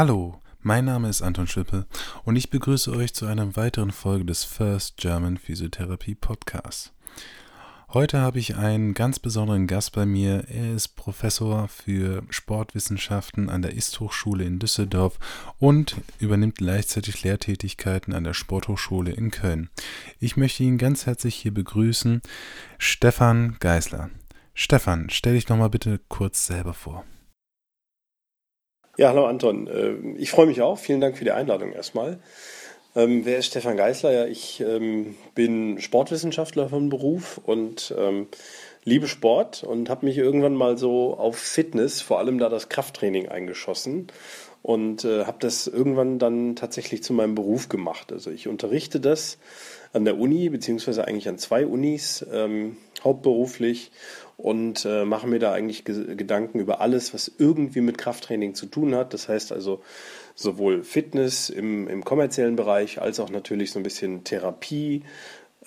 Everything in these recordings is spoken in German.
Hallo, mein Name ist Anton Schwippe und ich begrüße euch zu einer weiteren Folge des First German Physiotherapy Podcasts. Heute habe ich einen ganz besonderen Gast bei mir. Er ist Professor für Sportwissenschaften an der Ist-Hochschule in Düsseldorf und übernimmt gleichzeitig Lehrtätigkeiten an der Sporthochschule in Köln. Ich möchte ihn ganz herzlich hier begrüßen, Stefan Geisler. Stefan, stell dich doch mal bitte kurz selber vor. Ja, hallo Anton. Äh, ich freue mich auch. Vielen Dank für die Einladung erstmal. Ähm, wer ist Stefan Geisler? Ja, ich ähm, bin Sportwissenschaftler von Beruf und ähm, liebe Sport und habe mich irgendwann mal so auf Fitness, vor allem da das Krafttraining eingeschossen und äh, habe das irgendwann dann tatsächlich zu meinem Beruf gemacht. Also ich unterrichte das an der Uni, beziehungsweise eigentlich an zwei Unis, hauptberuflich und äh, mache mir da eigentlich Gedanken über alles, was irgendwie mit Krafttraining zu tun hat. Das heißt also sowohl Fitness im, im kommerziellen Bereich als auch natürlich so ein bisschen Therapie,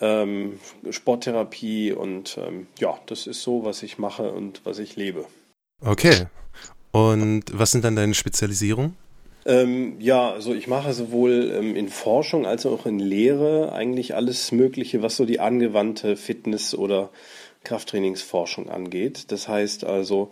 ähm, Sporttherapie und ähm, ja, das ist so, was ich mache und was ich lebe. Okay. Und was sind dann deine Spezialisierungen? Ähm, ja, also ich mache sowohl ähm, in Forschung als auch in Lehre eigentlich alles Mögliche, was so die angewandte Fitness- oder Krafttrainingsforschung angeht. Das heißt also,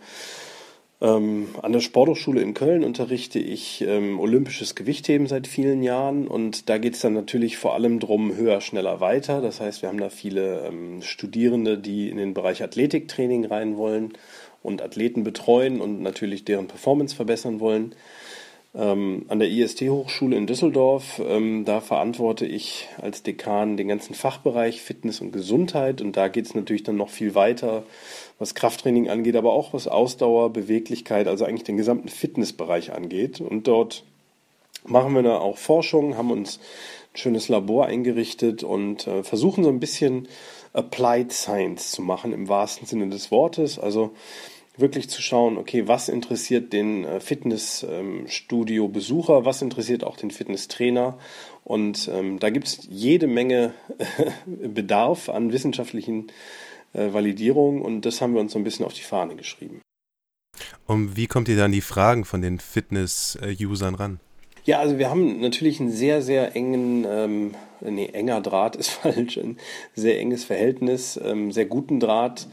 ähm, an der Sporthochschule in Köln unterrichte ich ähm, olympisches Gewichtheben seit vielen Jahren und da geht es dann natürlich vor allem drum höher, schneller, weiter. Das heißt, wir haben da viele ähm, Studierende, die in den Bereich Athletiktraining rein wollen und Athleten betreuen und natürlich deren Performance verbessern wollen ähm, an der IST-Hochschule in Düsseldorf. Ähm, da verantworte ich als Dekan den ganzen Fachbereich Fitness und Gesundheit und da geht es natürlich dann noch viel weiter, was Krafttraining angeht, aber auch was Ausdauer, Beweglichkeit, also eigentlich den gesamten Fitnessbereich angeht. Und dort machen wir da auch Forschung, haben uns ein schönes Labor eingerichtet und äh, versuchen so ein bisschen Applied Science zu machen im wahrsten Sinne des Wortes. Also wirklich zu schauen, okay, was interessiert den äh, Fitnessstudio-Besucher, was interessiert auch den Fitnesstrainer. Und ähm, da gibt es jede Menge Bedarf an wissenschaftlichen äh, Validierungen und das haben wir uns so ein bisschen auf die Fahne geschrieben. Und wie kommt ihr dann die Fragen von den Fitness-Usern ran? Ja, also wir haben natürlich einen sehr, sehr engen, ähm, nee, enger Draht ist falsch, ein sehr enges Verhältnis, ähm, sehr guten Draht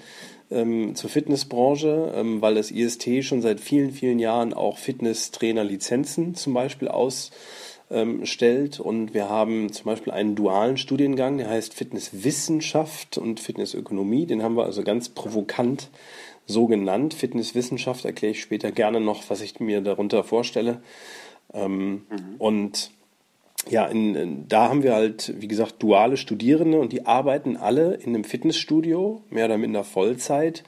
ähm, zur Fitnessbranche, ähm, weil das IST schon seit vielen, vielen Jahren auch Fitnesstrainer-Lizenzen zum Beispiel ausstellt. Und wir haben zum Beispiel einen dualen Studiengang, der heißt Fitnesswissenschaft und Fitnessökonomie. Den haben wir also ganz provokant so genannt. Fitnesswissenschaft erkläre ich später gerne noch, was ich mir darunter vorstelle. Ähm, mhm. Und ja, in, da haben wir halt, wie gesagt, duale Studierende und die arbeiten alle in einem Fitnessstudio, mehr oder minder Vollzeit.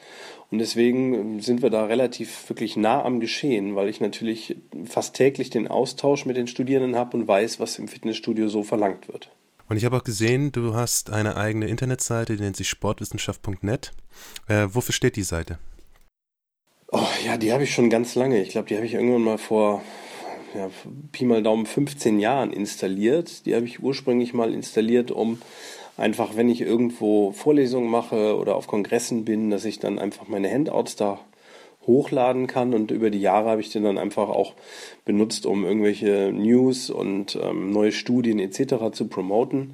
Und deswegen sind wir da relativ wirklich nah am Geschehen, weil ich natürlich fast täglich den Austausch mit den Studierenden habe und weiß, was im Fitnessstudio so verlangt wird. Und ich habe auch gesehen, du hast eine eigene Internetseite, die nennt sich sportwissenschaft.net. Äh, wofür steht die Seite? Oh, ja, die habe ich schon ganz lange. Ich glaube, die habe ich irgendwann mal vor ja, Pi mal Daumen 15 Jahren installiert. Die habe ich ursprünglich mal installiert, um einfach, wenn ich irgendwo Vorlesungen mache oder auf Kongressen bin, dass ich dann einfach meine Handouts da hochladen kann und über die Jahre habe ich den dann einfach auch benutzt, um irgendwelche News und ähm, neue Studien etc. zu promoten.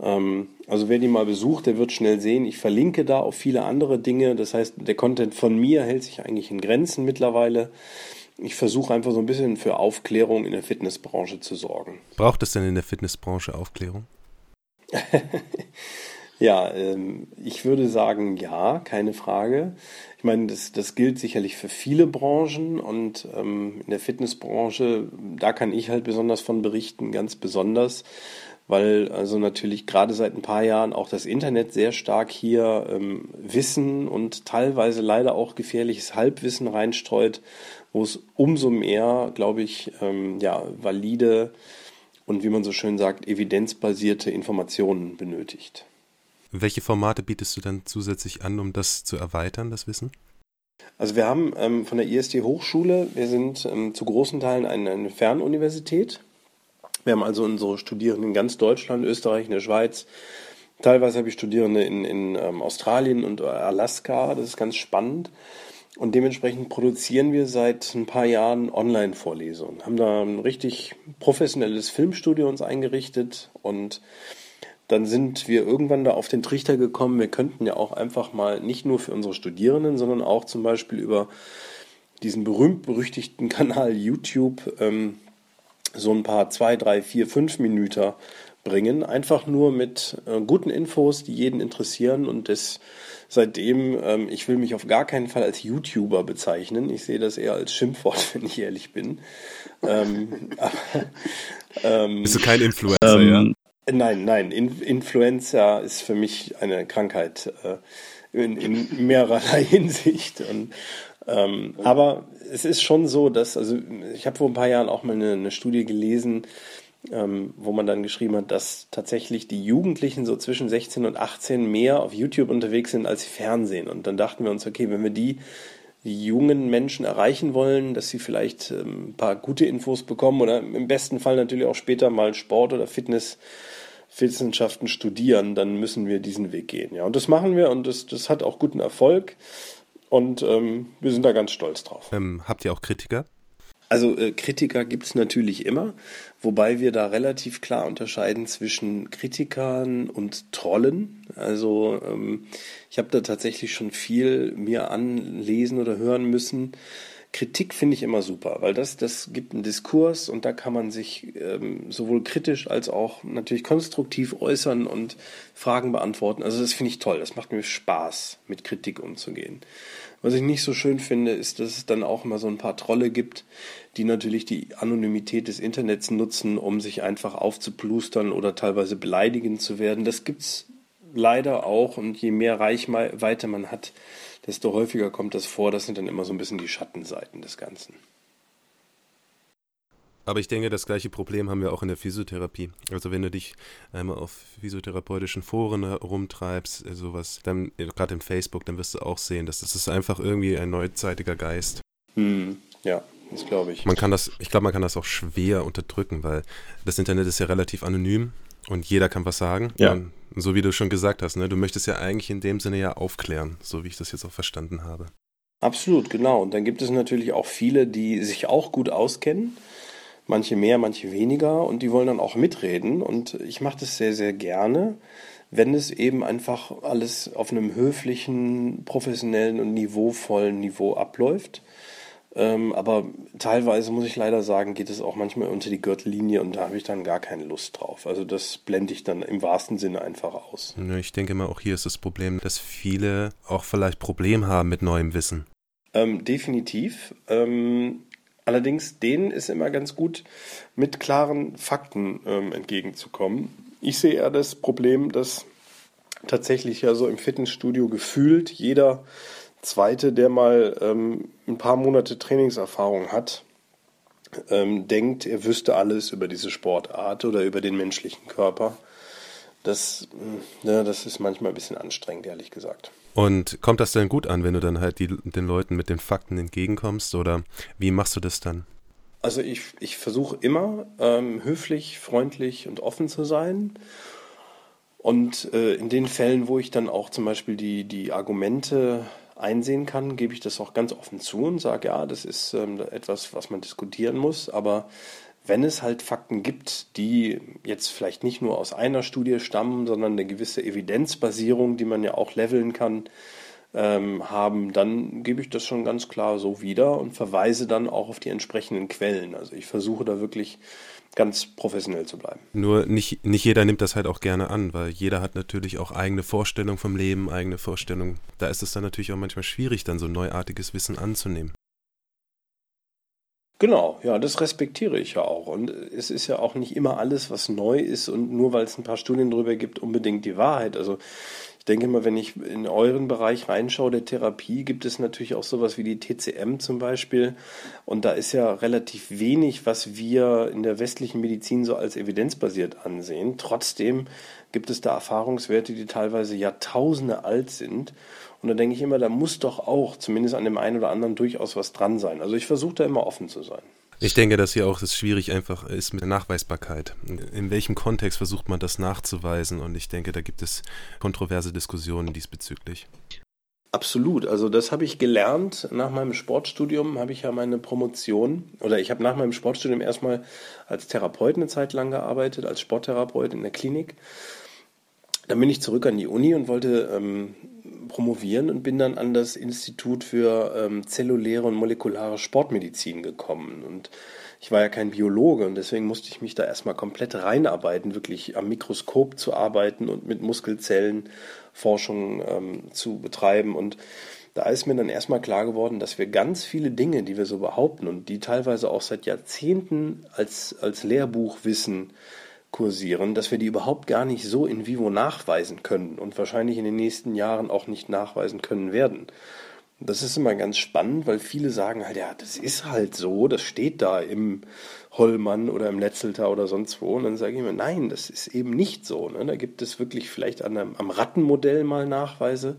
Ähm, also wer die mal besucht, der wird schnell sehen, ich verlinke da auf viele andere Dinge. Das heißt, der Content von mir hält sich eigentlich in Grenzen mittlerweile ich versuche einfach so ein bisschen für Aufklärung in der Fitnessbranche zu sorgen. Braucht es denn in der Fitnessbranche Aufklärung? ja, ähm, ich würde sagen, ja, keine Frage. Ich meine, das, das gilt sicherlich für viele Branchen und ähm, in der Fitnessbranche, da kann ich halt besonders von berichten, ganz besonders, weil also natürlich gerade seit ein paar Jahren auch das Internet sehr stark hier ähm, Wissen und teilweise leider auch gefährliches Halbwissen reinstreut, wo es umso mehr, glaube ich, ähm, ja, valide und wie man so schön sagt, evidenzbasierte Informationen benötigt. Welche Formate bietest du dann zusätzlich an, um das zu erweitern, das Wissen? Also wir haben ähm, von der IST Hochschule, wir sind ähm, zu großen Teilen eine, eine Fernuniversität. Wir haben also unsere Studierenden in ganz Deutschland, Österreich, in der Schweiz. Teilweise habe ich Studierende in, in ähm, Australien und Alaska, das ist ganz spannend. Und dementsprechend produzieren wir seit ein paar Jahren Online-Vorlesungen. Haben da ein richtig professionelles Filmstudio uns eingerichtet und dann sind wir irgendwann da auf den Trichter gekommen, wir könnten ja auch einfach mal nicht nur für unsere Studierenden, sondern auch zum Beispiel über diesen berühmt-berüchtigten Kanal YouTube ähm, so ein paar zwei, drei, vier, fünf Minuten bringen. Einfach nur mit äh, guten Infos, die jeden interessieren und das seitdem, ähm, ich will mich auf gar keinen Fall als YouTuber bezeichnen. Ich sehe das eher als Schimpfwort, wenn ich ehrlich bin. Ähm, aber, ähm, Bist du kein Influencer, ja? Ähm, nein, nein. In Influencer ist für mich eine Krankheit äh, in, in mehrerlei Hinsicht. Und, ähm, aber es ist schon so, dass, also ich habe vor ein paar Jahren auch mal eine, eine Studie gelesen, ähm, wo man dann geschrieben hat, dass tatsächlich die Jugendlichen so zwischen 16 und 18 mehr auf YouTube unterwegs sind als Fernsehen. Und dann dachten wir uns, okay, wenn wir die, die jungen Menschen erreichen wollen, dass sie vielleicht ähm, ein paar gute Infos bekommen oder im besten Fall natürlich auch später mal Sport oder Fitness Wissenschaften studieren, dann müssen wir diesen Weg gehen. Ja, und das machen wir und das, das hat auch guten Erfolg und ähm, wir sind da ganz stolz drauf. Ähm, habt ihr auch Kritiker? Also äh, Kritiker gibt es natürlich immer, wobei wir da relativ klar unterscheiden zwischen Kritikern und Trollen. Also ähm, ich habe da tatsächlich schon viel mir anlesen oder hören müssen. Kritik finde ich immer super, weil das, das gibt einen Diskurs und da kann man sich ähm, sowohl kritisch als auch natürlich konstruktiv äußern und Fragen beantworten. Also das finde ich toll, das macht mir Spaß, mit Kritik umzugehen. Was ich nicht so schön finde, ist, dass es dann auch immer so ein paar Trolle gibt, die natürlich die Anonymität des Internets nutzen, um sich einfach aufzuplustern oder teilweise beleidigend zu werden. Das gibt's leider auch und je mehr Reichweite man hat, desto häufiger kommt das vor. Das sind dann immer so ein bisschen die Schattenseiten des Ganzen. Aber ich denke, das gleiche Problem haben wir auch in der Physiotherapie. Also wenn du dich einmal auf physiotherapeutischen Foren rumtreibst, äh, sowas, dann äh, gerade im Facebook, dann wirst du auch sehen, dass das ist einfach irgendwie ein neuzeitiger Geist. Hm, ja, das glaube ich. Man kann das, ich glaube, man kann das auch schwer unterdrücken, weil das Internet ist ja relativ anonym und jeder kann was sagen. Ja. Und so wie du schon gesagt hast, ne, du möchtest ja eigentlich in dem Sinne ja aufklären, so wie ich das jetzt auch verstanden habe. Absolut, genau. Und dann gibt es natürlich auch viele, die sich auch gut auskennen. Manche mehr, manche weniger. Und die wollen dann auch mitreden. Und ich mache das sehr, sehr gerne, wenn es eben einfach alles auf einem höflichen, professionellen und niveauvollen Niveau abläuft. Ähm, aber teilweise muss ich leider sagen, geht es auch manchmal unter die Gürtellinie und da habe ich dann gar keine Lust drauf. Also das blende ich dann im wahrsten Sinne einfach aus. Ich denke mal, auch hier ist das Problem, dass viele auch vielleicht Probleme haben mit neuem Wissen. Ähm, definitiv. Ähm, allerdings denen ist immer ganz gut, mit klaren Fakten ähm, entgegenzukommen. Ich sehe eher das Problem, dass tatsächlich ja so im Fitnessstudio gefühlt jeder Zweite, der mal ähm, ein paar Monate Trainingserfahrung hat, ähm, denkt, er wüsste alles über diese Sportart oder über den menschlichen Körper. Das, mm, ja, das ist manchmal ein bisschen anstrengend, ehrlich gesagt. Und kommt das denn gut an, wenn du dann halt die, den Leuten mit den Fakten entgegenkommst oder wie machst du das dann? Also ich, ich versuche immer ähm, höflich, freundlich und offen zu sein. Und äh, in den Fällen, wo ich dann auch zum Beispiel die, die Argumente einsehen kann, gebe ich das auch ganz offen zu und sage, ja, das ist ähm, etwas, was man diskutieren muss. Aber wenn es halt Fakten gibt, die jetzt vielleicht nicht nur aus einer Studie stammen, sondern eine gewisse Evidenzbasierung, die man ja auch leveln kann, ähm, haben, dann gebe ich das schon ganz klar so wieder und verweise dann auch auf die entsprechenden Quellen. Also ich versuche da wirklich ganz professionell zu bleiben. Nur nicht, nicht jeder nimmt das halt auch gerne an, weil jeder hat natürlich auch eigene Vorstellungen vom Leben, eigene Vorstellungen. Da ist es dann natürlich auch manchmal schwierig, dann so neuartiges Wissen anzunehmen. Genau, ja, das respektiere ich ja auch. Und es ist ja auch nicht immer alles, was neu ist und nur weil es ein paar Studien drüber gibt, unbedingt die Wahrheit. Also ich denke mal, wenn ich in euren Bereich reinschaue der Therapie, gibt es natürlich auch sowas wie die TCM zum Beispiel. Und da ist ja relativ wenig, was wir in der westlichen Medizin so als evidenzbasiert ansehen. Trotzdem gibt es da Erfahrungswerte, die teilweise Jahrtausende alt sind. Und da denke ich immer, da muss doch auch zumindest an dem einen oder anderen durchaus was dran sein. Also ich versuche da immer offen zu sein. Ich denke, dass hier auch es schwierig einfach ist mit der Nachweisbarkeit. In welchem Kontext versucht man das nachzuweisen? Und ich denke, da gibt es kontroverse Diskussionen diesbezüglich. Absolut. Also das habe ich gelernt. Nach meinem Sportstudium habe ich ja meine Promotion oder ich habe nach meinem Sportstudium erstmal als Therapeut eine Zeit lang gearbeitet, als Sporttherapeut in der Klinik. Dann bin ich zurück an die Uni und wollte ähm, promovieren und bin dann an das Institut für ähm, zelluläre und molekulare Sportmedizin gekommen. Und ich war ja kein Biologe und deswegen musste ich mich da erstmal komplett reinarbeiten, wirklich am Mikroskop zu arbeiten und mit Muskelzellen Forschung ähm, zu betreiben. Und da ist mir dann erstmal klar geworden, dass wir ganz viele Dinge, die wir so behaupten und die teilweise auch seit Jahrzehnten als, als Lehrbuchwissen kursieren, dass wir die überhaupt gar nicht so in vivo nachweisen können und wahrscheinlich in den nächsten Jahren auch nicht nachweisen können werden. Das ist immer ganz spannend, weil viele sagen halt, ja, das ist halt so, das steht da im Hollmann oder im Netzelter oder sonst wo. Und dann sage ich mir, nein, das ist eben nicht so. Ne? Da gibt es wirklich vielleicht an einem, am Rattenmodell mal Nachweise,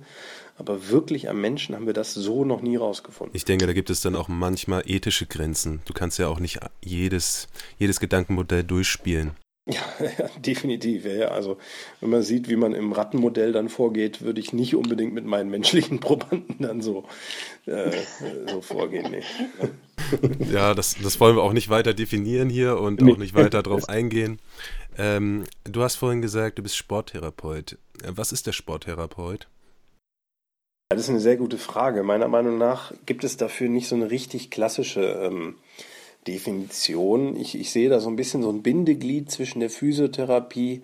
aber wirklich am Menschen haben wir das so noch nie rausgefunden. Ich denke, da gibt es dann auch manchmal ethische Grenzen. Du kannst ja auch nicht jedes, jedes Gedankenmodell durchspielen. Ja, ja, definitiv. Ja, also wenn man sieht, wie man im Rattenmodell dann vorgeht, würde ich nicht unbedingt mit meinen menschlichen Probanden dann so, äh, so vorgehen. Nee. Ja, das, das wollen wir auch nicht weiter definieren hier und auch nicht weiter darauf eingehen. Ähm, du hast vorhin gesagt, du bist Sporttherapeut. Was ist der Sporttherapeut? Das ist eine sehr gute Frage. Meiner Meinung nach gibt es dafür nicht so eine richtig klassische ähm, Definition. Ich, ich sehe da so ein bisschen so ein Bindeglied zwischen der Physiotherapie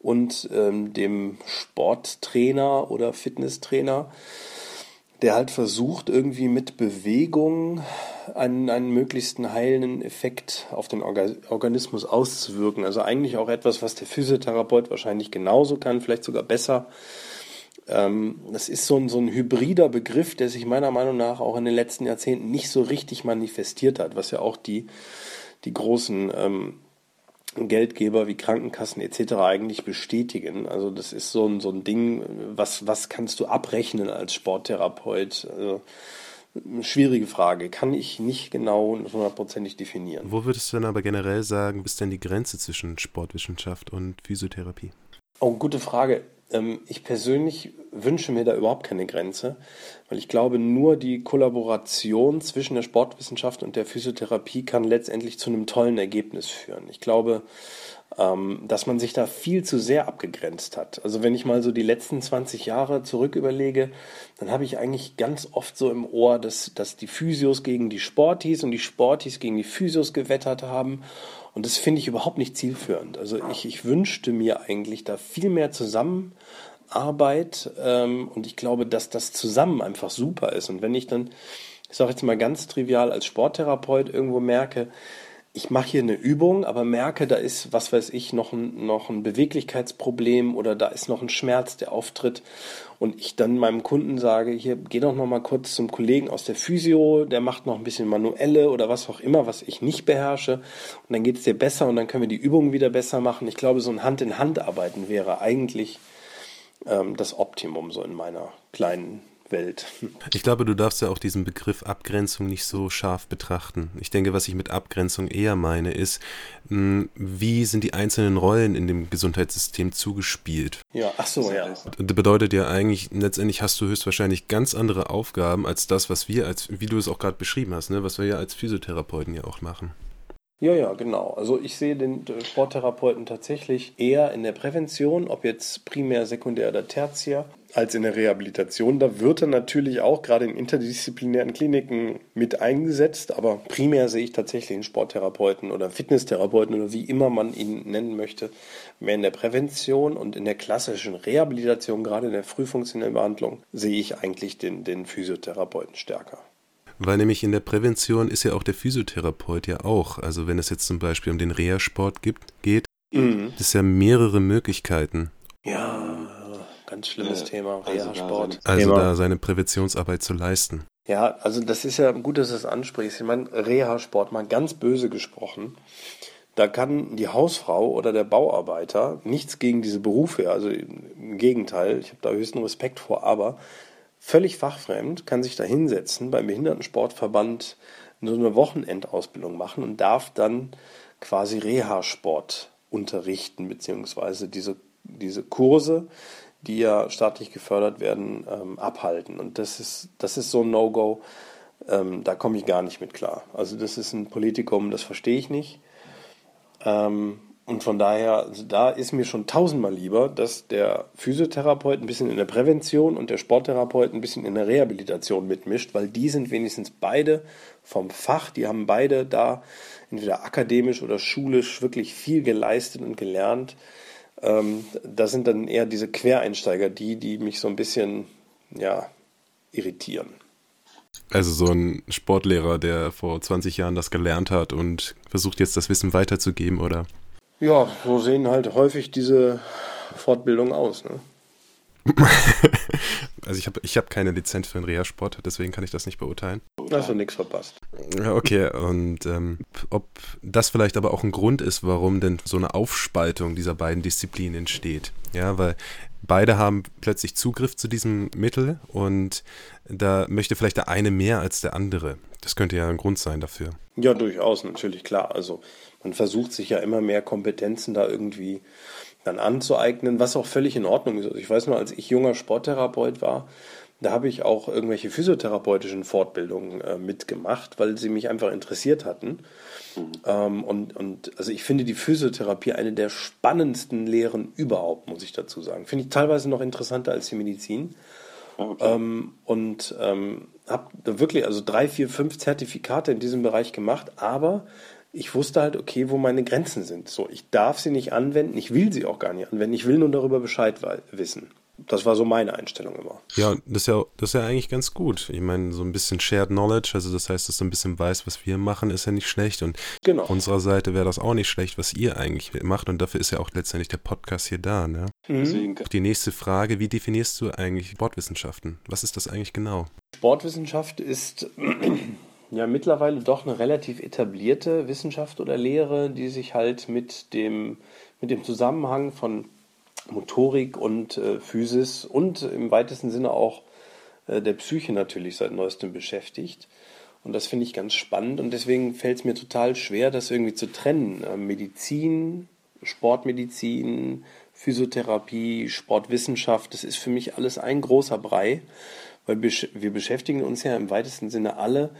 und ähm, dem Sporttrainer oder Fitnesstrainer, der halt versucht, irgendwie mit Bewegung einen, einen möglichsten heilenden Effekt auf den Orga Organismus auszuwirken. Also eigentlich auch etwas, was der Physiotherapeut wahrscheinlich genauso kann, vielleicht sogar besser. Ähm, das ist so ein, so ein hybrider Begriff, der sich meiner Meinung nach auch in den letzten Jahrzehnten nicht so richtig manifestiert hat, was ja auch die, die großen ähm, Geldgeber wie Krankenkassen etc. eigentlich bestätigen. Also das ist so ein, so ein Ding, was, was kannst du abrechnen als Sporttherapeut? Also, schwierige Frage, kann ich nicht genau hundertprozentig definieren. Wo würdest du denn aber generell sagen, ist denn die Grenze zwischen Sportwissenschaft und Physiotherapie? Oh, gute Frage. Ähm, ich persönlich wünsche mir da überhaupt keine Grenze, weil ich glaube, nur die Kollaboration zwischen der Sportwissenschaft und der Physiotherapie kann letztendlich zu einem tollen Ergebnis führen. Ich glaube, ähm, dass man sich da viel zu sehr abgegrenzt hat. Also wenn ich mal so die letzten 20 Jahre zurück überlege, dann habe ich eigentlich ganz oft so im Ohr, dass, dass die Physios gegen die Sportis und die Sportis gegen die Physios gewettert haben und das finde ich überhaupt nicht zielführend. Also ich, ich wünschte mir eigentlich da viel mehr Zusammenarbeit ähm, und ich glaube, dass das zusammen einfach super ist. Und wenn ich dann, ich sage jetzt mal ganz trivial, als Sporttherapeut irgendwo merke, ich mache hier eine Übung, aber merke, da ist, was weiß ich, noch ein, noch ein Beweglichkeitsproblem oder da ist noch ein Schmerz, der auftritt. Und ich dann meinem Kunden sage, hier, geh doch noch mal kurz zum Kollegen aus der Physio, der macht noch ein bisschen manuelle oder was auch immer, was ich nicht beherrsche. Und dann geht es dir besser und dann können wir die Übungen wieder besser machen. Ich glaube, so ein Hand-in-Hand-Arbeiten wäre eigentlich ähm, das Optimum so in meiner kleinen Welt. Ich glaube, du darfst ja auch diesen Begriff Abgrenzung nicht so scharf betrachten. Ich denke, was ich mit Abgrenzung eher meine, ist, hm, wie sind die einzelnen Rollen in dem Gesundheitssystem zugespielt? Ja, ach so, ja. Das bedeutet ja eigentlich, letztendlich hast du höchstwahrscheinlich ganz andere Aufgaben als das, was wir als, wie du es auch gerade beschrieben hast, ne, was wir ja als Physiotherapeuten ja auch machen. Ja, ja, genau. Also ich sehe den äh, Sporttherapeuten tatsächlich eher in der Prävention, ob jetzt primär, sekundär oder tertiär, als in der Rehabilitation. Da wird er natürlich auch gerade in interdisziplinären Kliniken mit eingesetzt, aber primär sehe ich tatsächlich den Sporttherapeuten oder Fitnesstherapeuten oder wie immer man ihn nennen möchte, mehr in der Prävention und in der klassischen Rehabilitation, gerade in der frühfunktionellen Behandlung, sehe ich eigentlich den, den Physiotherapeuten stärker. Weil nämlich in der Prävention ist ja auch der Physiotherapeut ja auch. Also wenn es jetzt zum Beispiel um den Reha-Sport gibt, geht, mhm. ist ja mehrere Möglichkeiten. Ja, ganz schlimmes ja, Thema, Reha-Sport. Also, also da seine Präventionsarbeit zu leisten. Ja, also das ist ja gut, dass du es ansprichst. Ich meine, Reha-Sport, mal ganz böse gesprochen, da kann die Hausfrau oder der Bauarbeiter nichts gegen diese Berufe, also im Gegenteil, ich habe da höchsten Respekt vor, aber völlig fachfremd, kann sich da hinsetzen beim Behindertensportverband so eine Wochenendausbildung machen und darf dann quasi Reha-Sport unterrichten, beziehungsweise diese, diese Kurse, die ja staatlich gefördert werden, ähm, abhalten. Und das ist, das ist so ein No-Go, ähm, da komme ich gar nicht mit klar. Also das ist ein Politikum, das verstehe ich nicht. Ähm, und von daher, also da ist mir schon tausendmal lieber, dass der Physiotherapeut ein bisschen in der Prävention und der Sporttherapeut ein bisschen in der Rehabilitation mitmischt, weil die sind wenigstens beide vom Fach, die haben beide da entweder akademisch oder schulisch wirklich viel geleistet und gelernt. Ähm, das sind dann eher diese Quereinsteiger, die, die mich so ein bisschen, ja, irritieren. Also so ein Sportlehrer, der vor 20 Jahren das gelernt hat und versucht jetzt das Wissen weiterzugeben, oder? Ja, so sehen halt häufig diese Fortbildungen aus. Ne? also ich habe ich hab keine Lizenz für den Reha-Sport, deswegen kann ich das nicht beurteilen. Hast du nichts verpasst. Ja, okay, und ähm, ob das vielleicht aber auch ein Grund ist, warum denn so eine Aufspaltung dieser beiden Disziplinen entsteht. Ja, weil beide haben plötzlich Zugriff zu diesem Mittel und da möchte vielleicht der eine mehr als der andere. Das könnte ja ein Grund sein dafür. Ja, durchaus, natürlich, klar. Also man versucht sich ja immer mehr Kompetenzen da irgendwie dann anzueignen, was auch völlig in Ordnung ist. Also ich weiß nur, als ich junger Sporttherapeut war, da habe ich auch irgendwelche physiotherapeutischen Fortbildungen äh, mitgemacht, weil sie mich einfach interessiert hatten. Ähm, und, und also ich finde die Physiotherapie eine der spannendsten Lehren überhaupt, muss ich dazu sagen. Finde ich teilweise noch interessanter als die Medizin. Okay. Ähm, und ähm, habe wirklich also drei, vier, fünf Zertifikate in diesem Bereich gemacht, aber ich wusste halt, okay, wo meine Grenzen sind. So, ich darf sie nicht anwenden, ich will sie auch gar nicht anwenden, ich will nur darüber Bescheid wissen. Das war so meine Einstellung immer. Ja, das ist ja, das ist ja eigentlich ganz gut. Ich meine, so ein bisschen Shared Knowledge, also das heißt, dass du ein bisschen weißt, was wir machen, ist ja nicht schlecht. Und genau. auf unserer Seite wäre das auch nicht schlecht, was ihr eigentlich macht. Und dafür ist ja auch letztendlich der Podcast hier da. Ne? Mhm. Die nächste Frage, wie definierst du eigentlich Sportwissenschaften? Was ist das eigentlich genau? Sportwissenschaft ist ja mittlerweile doch eine relativ etablierte Wissenschaft oder Lehre, die sich halt mit dem, mit dem Zusammenhang von Motorik und äh, Physis und im weitesten Sinne auch äh, der Psyche natürlich seit neuestem beschäftigt. Und das finde ich ganz spannend und deswegen fällt es mir total schwer, das irgendwie zu trennen. Äh, Medizin, Sportmedizin, Physiotherapie, Sportwissenschaft, das ist für mich alles ein großer Brei, weil wir beschäftigen uns ja im weitesten Sinne alle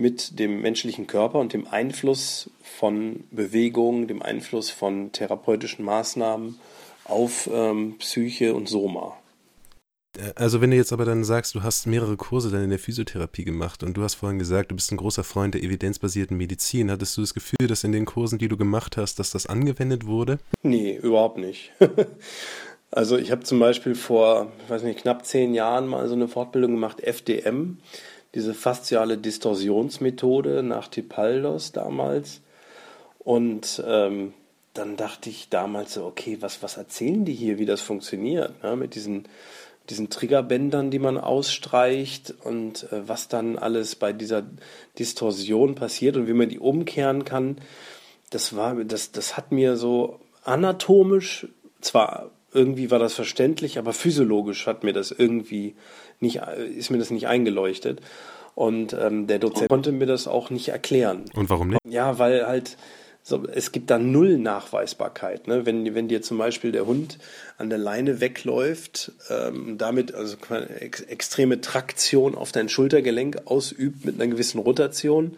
mit dem menschlichen Körper und dem Einfluss von Bewegung, dem Einfluss von therapeutischen Maßnahmen auf ähm, Psyche und Soma. Äh, also wenn du jetzt aber dann sagst, du hast mehrere Kurse dann in der Physiotherapie gemacht und du hast vorhin gesagt, du bist ein großer Freund der evidenzbasierten Medizin, hattest du das Gefühl, dass in den Kursen, die du gemacht hast, dass das angewendet wurde? Nee, überhaupt nicht. also ich habe zum Beispiel vor, ich weiß nicht, knapp zehn Jahren mal so eine Fortbildung gemacht, FDM diese fasziale Distorsionsmethode nach Tipaldos damals. Und ähm, dann dachte ich damals so, okay, was, was erzählen die hier, wie das funktioniert, ne? mit diesen, diesen Triggerbändern, die man ausstreicht und äh, was dann alles bei dieser Distorsion passiert und wie man die umkehren kann. Das war, das, das hat mir so anatomisch, zwar irgendwie war das verständlich, aber physiologisch hat mir das irgendwie nicht, ist mir das nicht eingeleuchtet. Und ähm, der Dozent konnte mir das auch nicht erklären. Und warum nicht? Ja, weil halt so, es gibt da null Nachweisbarkeit. Ne? Wenn, wenn dir zum Beispiel der Hund an der Leine wegläuft, ähm, damit also ex extreme Traktion auf dein Schultergelenk ausübt mit einer gewissen Rotation,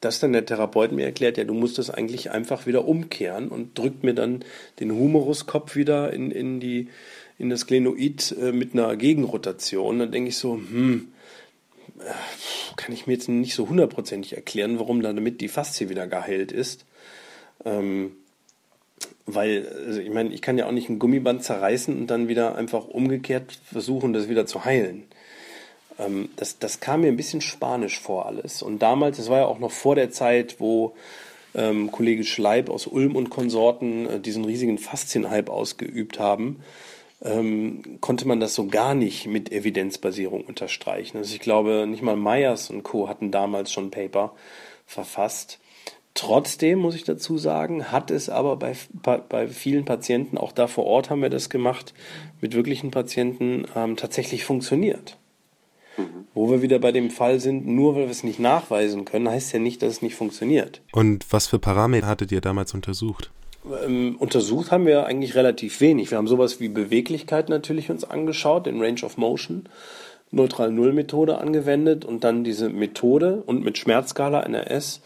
dass dann der Therapeut mir erklärt, ja, du musst das eigentlich einfach wieder umkehren und drückt mir dann den Humeruskopf wieder in, in, die, in das Glenoid äh, mit einer Gegenrotation. Dann denke ich so, hm, äh, kann ich mir jetzt nicht so hundertprozentig erklären, warum damit die Faszie wieder geheilt ist. Ähm, weil, also ich meine, ich kann ja auch nicht ein Gummiband zerreißen und dann wieder einfach umgekehrt versuchen, das wieder zu heilen. Ähm, das, das kam mir ein bisschen spanisch vor alles. Und damals, das war ja auch noch vor der Zeit, wo ähm, Kollege Schleib aus Ulm und Konsorten äh, diesen riesigen Faszienhype ausgeübt haben, ähm, konnte man das so gar nicht mit Evidenzbasierung unterstreichen. Also ich glaube, nicht mal Myers und Co. hatten damals schon Paper verfasst. Trotzdem muss ich dazu sagen, hat es aber bei, bei vielen Patienten, auch da vor Ort haben wir das gemacht, mit wirklichen Patienten ähm, tatsächlich funktioniert. Wo wir wieder bei dem Fall sind, nur weil wir es nicht nachweisen können, heißt ja nicht, dass es nicht funktioniert. Und was für Parameter hattet ihr damals untersucht? Ähm, untersucht haben wir eigentlich relativ wenig. Wir haben sowas wie Beweglichkeit natürlich uns angeschaut, den Range of Motion, Neutral Null Methode angewendet und dann diese Methode und mit Schmerzskala NRS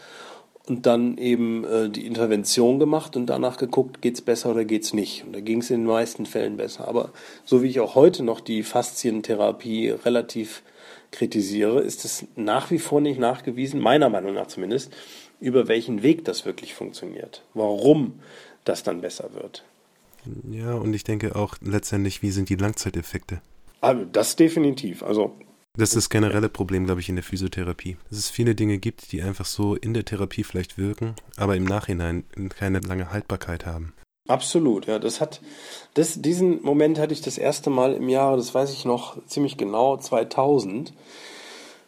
und dann eben äh, die Intervention gemacht und danach geguckt, geht's besser oder geht's nicht. Und da ging es in den meisten Fällen besser. Aber so wie ich auch heute noch die Faszientherapie relativ kritisiere, ist es nach wie vor nicht nachgewiesen, meiner Meinung nach zumindest, über welchen Weg das wirklich funktioniert. Warum das dann besser wird. Ja, und ich denke auch letztendlich, wie sind die Langzeiteffekte? Also das definitiv. Also das ist das generelle Problem, glaube ich, in der Physiotherapie. Dass es viele Dinge gibt, die einfach so in der Therapie vielleicht wirken, aber im Nachhinein keine lange Haltbarkeit haben. Absolut, ja. Das hat, das, diesen Moment hatte ich das erste Mal im Jahre, das weiß ich noch ziemlich genau, 2000.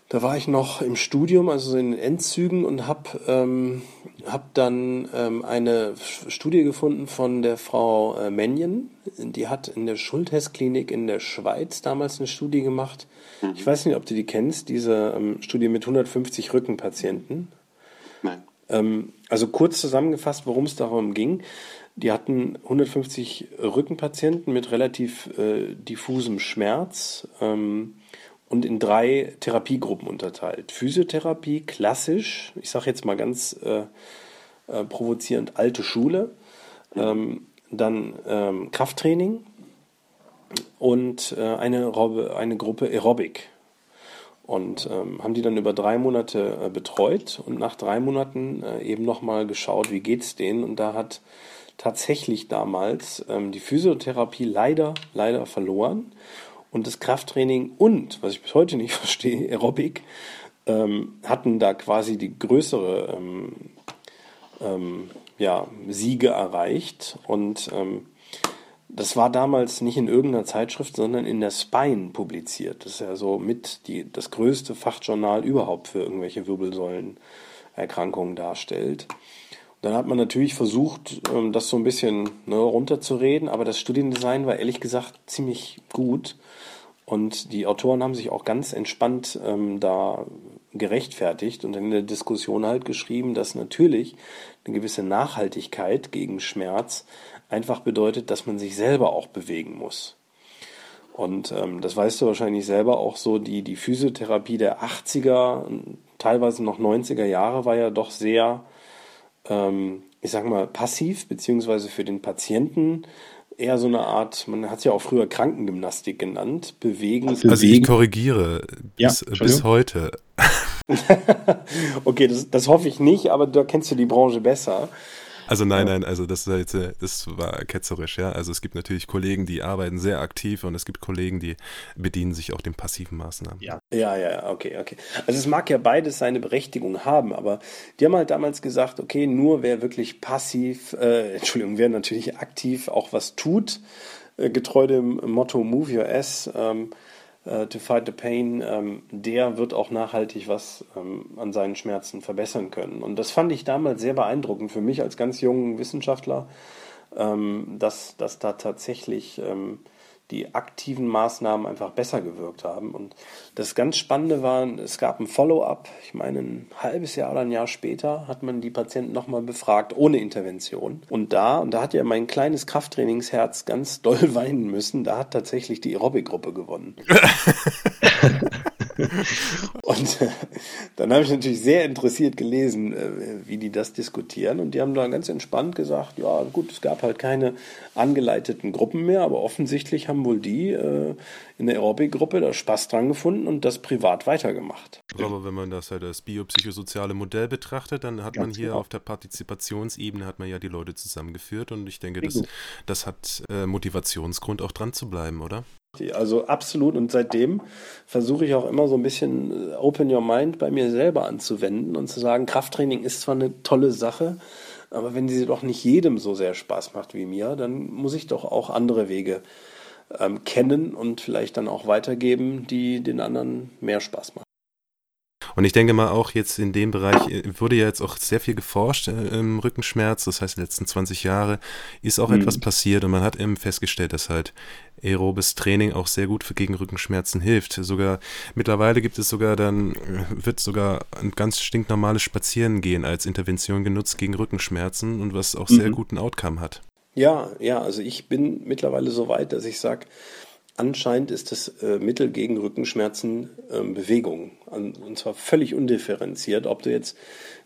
Da war ich noch im Studium, also in den Endzügen und habe ähm, hab dann ähm, eine Studie gefunden von der Frau äh, Menjen. Die hat in der Schulthess-Klinik in der Schweiz damals eine Studie gemacht. Mhm. Ich weiß nicht, ob du die kennst, diese ähm, Studie mit 150 Rückenpatienten. Nein. Ähm, also kurz zusammengefasst, worum es darum ging. Die hatten 150 Rückenpatienten mit relativ äh, diffusem Schmerz ähm, und in drei Therapiegruppen unterteilt. Physiotherapie, klassisch, ich sage jetzt mal ganz äh, äh, provozierend, alte Schule, ähm, dann ähm, Krafttraining und äh, eine, eine Gruppe Aerobic. Und ähm, haben die dann über drei Monate äh, betreut und nach drei Monaten äh, eben nochmal geschaut, wie geht's denen. Und da hat tatsächlich damals ähm, die Physiotherapie leider, leider verloren und das Krafttraining und, was ich bis heute nicht verstehe, Aerobic, ähm, hatten da quasi die größere ähm, ähm, ja, Siege erreicht. Und ähm, das war damals nicht in irgendeiner Zeitschrift, sondern in der Spine publiziert. Das ist ja so mit die, das größte Fachjournal überhaupt für irgendwelche Wirbelsäulenerkrankungen darstellt. Dann hat man natürlich versucht, ähm, das so ein bisschen ne, runterzureden, aber das Studiendesign war ehrlich gesagt ziemlich gut. Und die Autoren haben sich auch ganz entspannt ähm, da gerechtfertigt und in der Diskussion halt geschrieben, dass natürlich eine gewisse Nachhaltigkeit gegen Schmerz einfach bedeutet, dass man sich selber auch bewegen muss. Und ähm, das weißt du wahrscheinlich selber auch so, die, die Physiotherapie der 80er, teilweise noch 90er Jahre war ja doch sehr, ähm, ich sag mal, passiv, beziehungsweise für den Patienten eher so eine Art, man hat es ja auch früher Krankengymnastik genannt, bewegen. Also, also ich korrigiere bis, ja, bis heute. okay, das, das hoffe ich nicht, aber da kennst du die Branche besser. Also nein, nein, also das, das war ketzerisch, ja. Also es gibt natürlich Kollegen, die arbeiten sehr aktiv und es gibt Kollegen, die bedienen sich auch den passiven Maßnahmen. Ja, ja, ja, okay, okay. Also es mag ja beides seine Berechtigung haben, aber die haben halt damals gesagt, okay, nur wer wirklich passiv, äh, Entschuldigung, wer natürlich aktiv auch was tut, äh, getreu dem Motto Move Your Ass, ähm, äh, To Fight the Pain, ähm, der wird auch nachhaltig was ähm, an seinen Schmerzen verbessern können. Und das fand ich damals sehr beeindruckend für mich als ganz jungen Wissenschaftler, ähm, dass, dass da tatsächlich ähm, die aktiven Maßnahmen einfach besser gewirkt haben. Und das ganz Spannende war, es gab ein Follow-up. Ich meine, ein halbes Jahr oder ein Jahr später hat man die Patienten nochmal befragt, ohne Intervention. Und da, und da hat ja mein kleines Krafttrainingsherz ganz doll weinen müssen, da hat tatsächlich die Aerobic-Gruppe gewonnen. und äh, dann habe ich natürlich sehr interessiert gelesen, äh, wie die das diskutieren. Und die haben da ganz entspannt gesagt, ja gut, es gab halt keine angeleiteten Gruppen mehr, aber offensichtlich haben wohl die äh, in der Aerobic-Gruppe da Spaß dran gefunden und das privat weitergemacht. Aber wenn man das halt als biopsychosoziale Modell betrachtet, dann hat Ganz man hier genau. auf der Partizipationsebene hat man ja die Leute zusammengeführt und ich denke, das, das hat Motivationsgrund auch dran zu bleiben, oder? Also absolut. Und seitdem versuche ich auch immer so ein bisschen äh, Open Your Mind bei mir selber anzuwenden und zu sagen, Krafttraining ist zwar eine tolle Sache, aber wenn sie doch nicht jedem so sehr Spaß macht wie mir, dann muss ich doch auch andere Wege ähm, kennen und vielleicht dann auch weitergeben, die den anderen mehr Spaß machen. Und ich denke mal auch jetzt in dem Bereich äh, wurde ja jetzt auch sehr viel geforscht äh, im Rückenschmerz. Das heißt, die letzten 20 Jahre ist auch mhm. etwas passiert und man hat eben festgestellt, dass halt aerobes Training auch sehr gut für gegen Rückenschmerzen hilft. Sogar mittlerweile gibt es sogar dann, äh, wird sogar ein ganz stinknormales Spazierengehen als Intervention genutzt gegen Rückenschmerzen und was auch sehr mhm. guten Outcome hat. Ja, ja, also ich bin mittlerweile so weit, dass ich sage, anscheinend ist das äh, Mittel gegen Rückenschmerzen äh, Bewegung. Und zwar völlig undifferenziert, ob du jetzt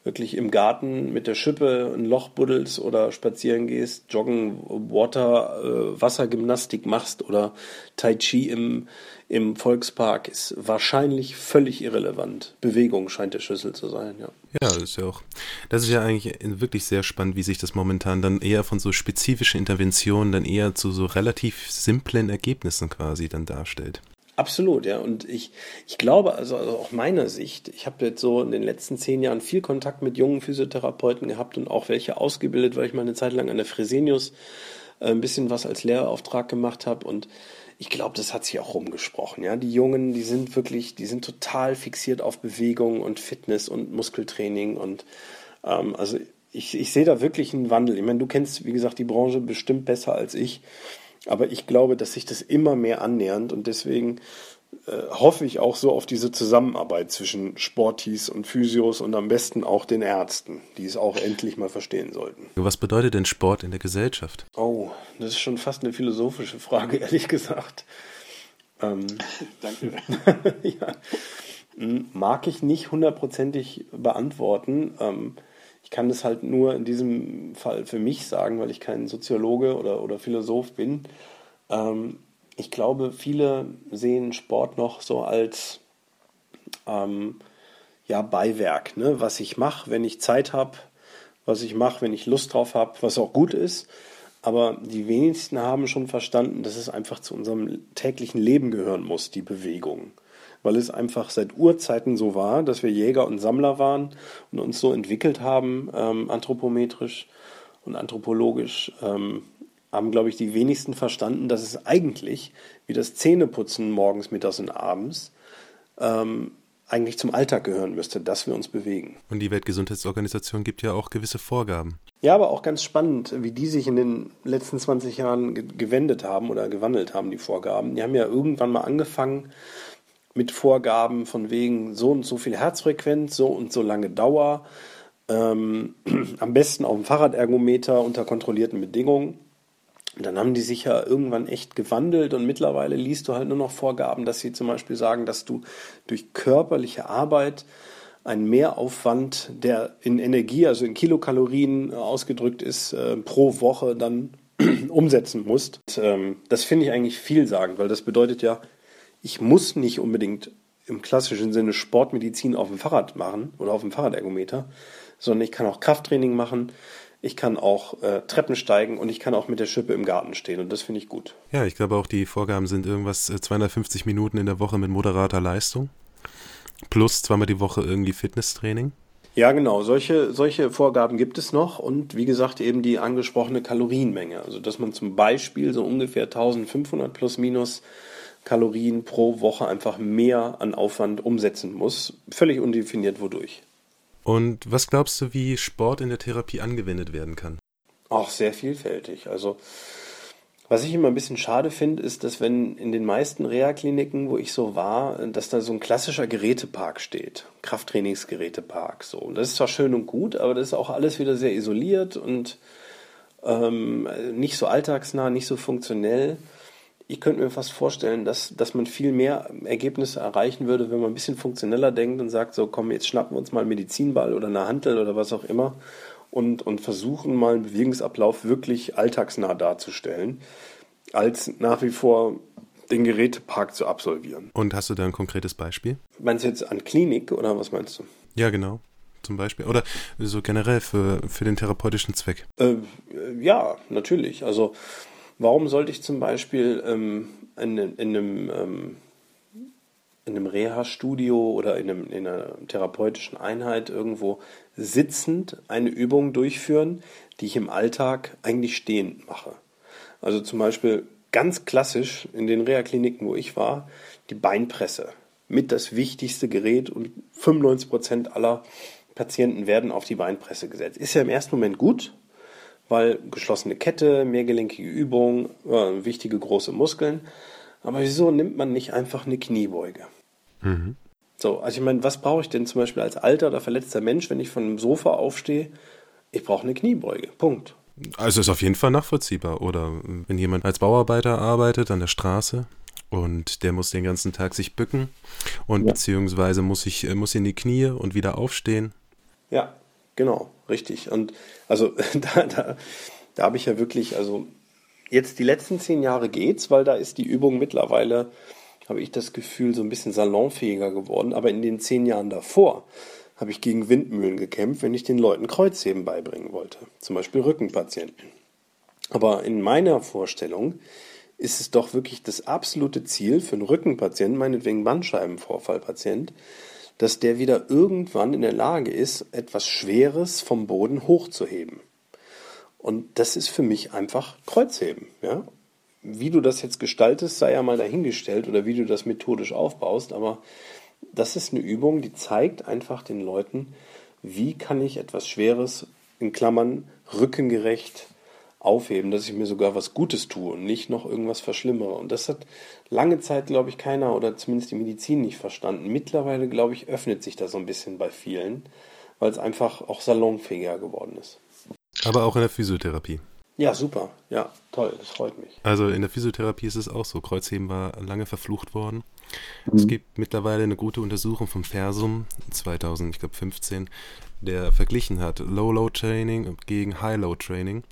wirklich im Garten mit der Schippe ein Loch buddelst oder spazieren gehst, joggen, Water, äh, Wassergymnastik machst oder Tai Chi im, im Volkspark, ist wahrscheinlich völlig irrelevant. Bewegung scheint der Schlüssel zu sein, ja. Ja, das ist ja auch, das ist ja eigentlich wirklich sehr spannend, wie sich das momentan dann eher von so spezifischen Interventionen dann eher zu so relativ simplen Ergebnissen quasi dann darstellt. Absolut, ja. Und ich, ich glaube, also, also auch meiner Sicht, ich habe jetzt so in den letzten zehn Jahren viel Kontakt mit jungen Physiotherapeuten gehabt und auch welche ausgebildet, weil ich mal eine Zeit lang an der Fresenius äh, ein bisschen was als Lehrauftrag gemacht habe. Und ich glaube, das hat sich auch rumgesprochen. Ja, die Jungen, die sind wirklich, die sind total fixiert auf Bewegung und Fitness und Muskeltraining und ähm, also ich, ich sehe da wirklich einen Wandel. Ich meine, du kennst, wie gesagt, die Branche bestimmt besser als ich. Aber ich glaube, dass sich das immer mehr annähernd und deswegen äh, hoffe ich auch so auf diese Zusammenarbeit zwischen Sportis und Physios und am besten auch den Ärzten, die es auch endlich mal verstehen sollten. Was bedeutet denn Sport in der Gesellschaft? Oh, das ist schon fast eine philosophische Frage, ehrlich gesagt. Ähm, Danke. ja. Hm, mag ich nicht hundertprozentig beantworten. Ähm, ich kann das halt nur in diesem Fall für mich sagen, weil ich kein Soziologe oder, oder Philosoph bin. Ähm, ich glaube, viele sehen Sport noch so als ähm, ja, Beiwerk, ne? was ich mache, wenn ich Zeit habe, was ich mache, wenn ich Lust drauf habe, was auch gut ist. Aber die wenigsten haben schon verstanden, dass es einfach zu unserem täglichen Leben gehören muss, die Bewegung weil es einfach seit Urzeiten so war, dass wir Jäger und Sammler waren und uns so entwickelt haben, ähm, anthropometrisch und anthropologisch, ähm, haben, glaube ich, die wenigsten verstanden, dass es eigentlich, wie das Zähneputzen morgens, mittags und abends, ähm, eigentlich zum Alltag gehören müsste, dass wir uns bewegen. Und die Weltgesundheitsorganisation gibt ja auch gewisse Vorgaben. Ja, aber auch ganz spannend, wie die sich in den letzten 20 Jahren gewendet haben oder gewandelt haben, die Vorgaben. Die haben ja irgendwann mal angefangen, mit Vorgaben von wegen so und so viel Herzfrequenz, so und so lange Dauer, ähm, am besten auf dem Fahrradergometer unter kontrollierten Bedingungen. Und dann haben die sich ja irgendwann echt gewandelt und mittlerweile liest du halt nur noch Vorgaben, dass sie zum Beispiel sagen, dass du durch körperliche Arbeit einen Mehraufwand, der in Energie, also in Kilokalorien ausgedrückt ist, äh, pro Woche dann umsetzen musst. Und, ähm, das finde ich eigentlich vielsagend, weil das bedeutet ja, ich muss nicht unbedingt im klassischen Sinne Sportmedizin auf dem Fahrrad machen oder auf dem Fahrradergometer, sondern ich kann auch Krafttraining machen, ich kann auch äh, Treppen steigen und ich kann auch mit der Schippe im Garten stehen und das finde ich gut. Ja, ich glaube auch die Vorgaben sind irgendwas 250 äh, Minuten in der Woche mit moderater Leistung plus zweimal die Woche irgendwie Fitnesstraining. Ja, genau. Solche, solche Vorgaben gibt es noch und wie gesagt eben die angesprochene Kalorienmenge. Also dass man zum Beispiel so ungefähr 1500 plus minus Kalorien pro Woche einfach mehr an Aufwand umsetzen muss. Völlig undefiniert wodurch. Und was glaubst du, wie Sport in der Therapie angewendet werden kann? Auch sehr vielfältig. Also was ich immer ein bisschen schade finde, ist, dass wenn in den meisten Reha-Kliniken, wo ich so war, dass da so ein klassischer Gerätepark steht. Krafttrainingsgerätepark. So. Und das ist zwar schön und gut, aber das ist auch alles wieder sehr isoliert und ähm, nicht so alltagsnah, nicht so funktionell ich könnte mir fast vorstellen, dass, dass man viel mehr Ergebnisse erreichen würde, wenn man ein bisschen funktioneller denkt und sagt, so komm, jetzt schnappen wir uns mal einen Medizinball oder eine Hantel oder was auch immer und, und versuchen mal einen Bewegungsablauf wirklich alltagsnah darzustellen, als nach wie vor den Gerätepark zu absolvieren. Und hast du da ein konkretes Beispiel? Meinst du jetzt an Klinik oder was meinst du? Ja, genau zum Beispiel? Oder so generell für, für den therapeutischen Zweck? Äh, ja, natürlich. Also Warum sollte ich zum Beispiel ähm, in, in, einem, ähm, in einem Reha-Studio oder in, einem, in einer therapeutischen Einheit irgendwo sitzend eine Übung durchführen, die ich im Alltag eigentlich stehend mache? Also zum Beispiel ganz klassisch in den Reha-Kliniken, wo ich war, die Beinpresse. mit das wichtigste Gerät und 95 Prozent aller Patienten werden auf die Beinpresse gesetzt. Ist ja im ersten Moment gut, weil geschlossene Kette, mehrgelenkige Übung, äh, wichtige große Muskeln. Aber wieso nimmt man nicht einfach eine Kniebeuge? Mhm. So, also ich meine, was brauche ich denn zum Beispiel als alter oder verletzter Mensch, wenn ich von einem Sofa aufstehe? Ich brauche eine Kniebeuge. Punkt. Also ist auf jeden Fall nachvollziehbar. Oder wenn jemand als Bauarbeiter arbeitet an der Straße und der muss den ganzen Tag sich bücken und ja. beziehungsweise muss ich äh, muss in die Knie und wieder aufstehen. Ja, genau, richtig. Und also da, da, da habe ich ja wirklich, also jetzt die letzten zehn Jahre geht's, weil da ist die Übung mittlerweile, habe ich das Gefühl, so ein bisschen salonfähiger geworden. Aber in den zehn Jahren davor habe ich gegen Windmühlen gekämpft, wenn ich den Leuten Kreuzheben beibringen wollte. Zum Beispiel Rückenpatienten. Aber in meiner Vorstellung ist es doch wirklich das absolute Ziel für einen Rückenpatienten, meinetwegen Bandscheibenvorfallpatient, dass der wieder irgendwann in der Lage ist, etwas Schweres vom Boden hochzuheben. Und das ist für mich einfach Kreuzheben. Ja? Wie du das jetzt gestaltest, sei ja mal dahingestellt oder wie du das methodisch aufbaust, aber das ist eine Übung, die zeigt einfach den Leuten, wie kann ich etwas Schweres in Klammern rückengerecht aufheben, dass ich mir sogar was Gutes tue und nicht noch irgendwas verschlimmere. Und das hat lange Zeit, glaube ich, keiner oder zumindest die Medizin nicht verstanden. Mittlerweile, glaube ich, öffnet sich das so ein bisschen bei vielen, weil es einfach auch salonfähiger geworden ist. Aber auch in der Physiotherapie. Ja, super. Ja, toll. Das freut mich. Also in der Physiotherapie ist es auch so. Kreuzheben war lange verflucht worden. Mhm. Es gibt mittlerweile eine gute Untersuchung vom Fersum 2015, der verglichen hat Low-Load-Training gegen High-Load-Training.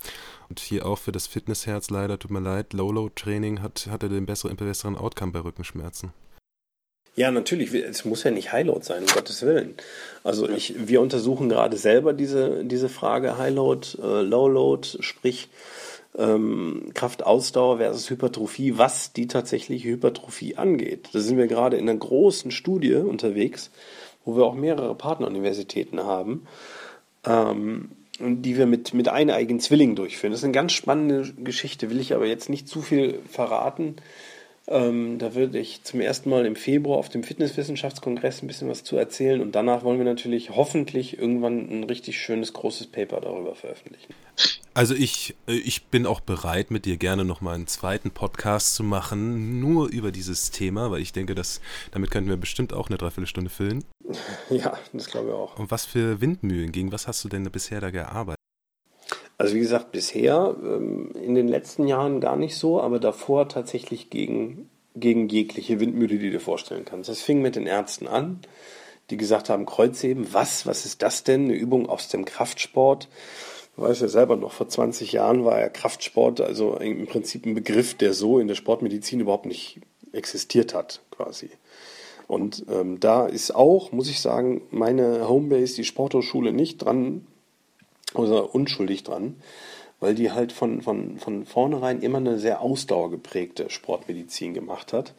Und hier auch für das Fitnessherz leider, tut mir leid, Low-Load-Training hat, hatte den besseren, besseren Outcome bei Rückenschmerzen. Ja, natürlich. Es muss ja nicht Highload sein, um Gottes Willen. Also ich, wir untersuchen gerade selber diese, diese Frage Highload, äh, Lowload, sprich ähm, Kraftausdauer versus Hypertrophie, was die tatsächliche Hypertrophie angeht. Da sind wir gerade in einer großen Studie unterwegs, wo wir auch mehrere Partneruniversitäten haben, ähm, die wir mit, mit eineigen Zwillingen durchführen. Das ist eine ganz spannende Geschichte, will ich aber jetzt nicht zu viel verraten. Ähm, da würde ich zum ersten Mal im Februar auf dem Fitnesswissenschaftskongress ein bisschen was zu erzählen und danach wollen wir natürlich hoffentlich irgendwann ein richtig schönes großes Paper darüber veröffentlichen. Also ich, äh, ich bin auch bereit, mit dir gerne nochmal einen zweiten Podcast zu machen, nur über dieses Thema, weil ich denke, dass damit könnten wir bestimmt auch eine Dreiviertelstunde füllen. Ja, das glaube ich auch. Und was für Windmühlen, gegen was hast du denn bisher da gearbeitet? Also wie gesagt, bisher ähm, in den letzten Jahren gar nicht so, aber davor tatsächlich gegen, gegen jegliche Windmühle, die du dir vorstellen kannst. Das fing mit den Ärzten an, die gesagt haben, Kreuzheben, was, was ist das denn? Eine Übung aus dem Kraftsport. Du weißt ja selber noch, vor 20 Jahren war ja Kraftsport also im Prinzip ein Begriff, der so in der Sportmedizin überhaupt nicht existiert hat, quasi. Und ähm, da ist auch, muss ich sagen, meine Homebase, die Sporthochschule, nicht dran oder unschuldig dran, weil die halt von, von, von vornherein immer eine sehr ausdauergeprägte Sportmedizin gemacht hat.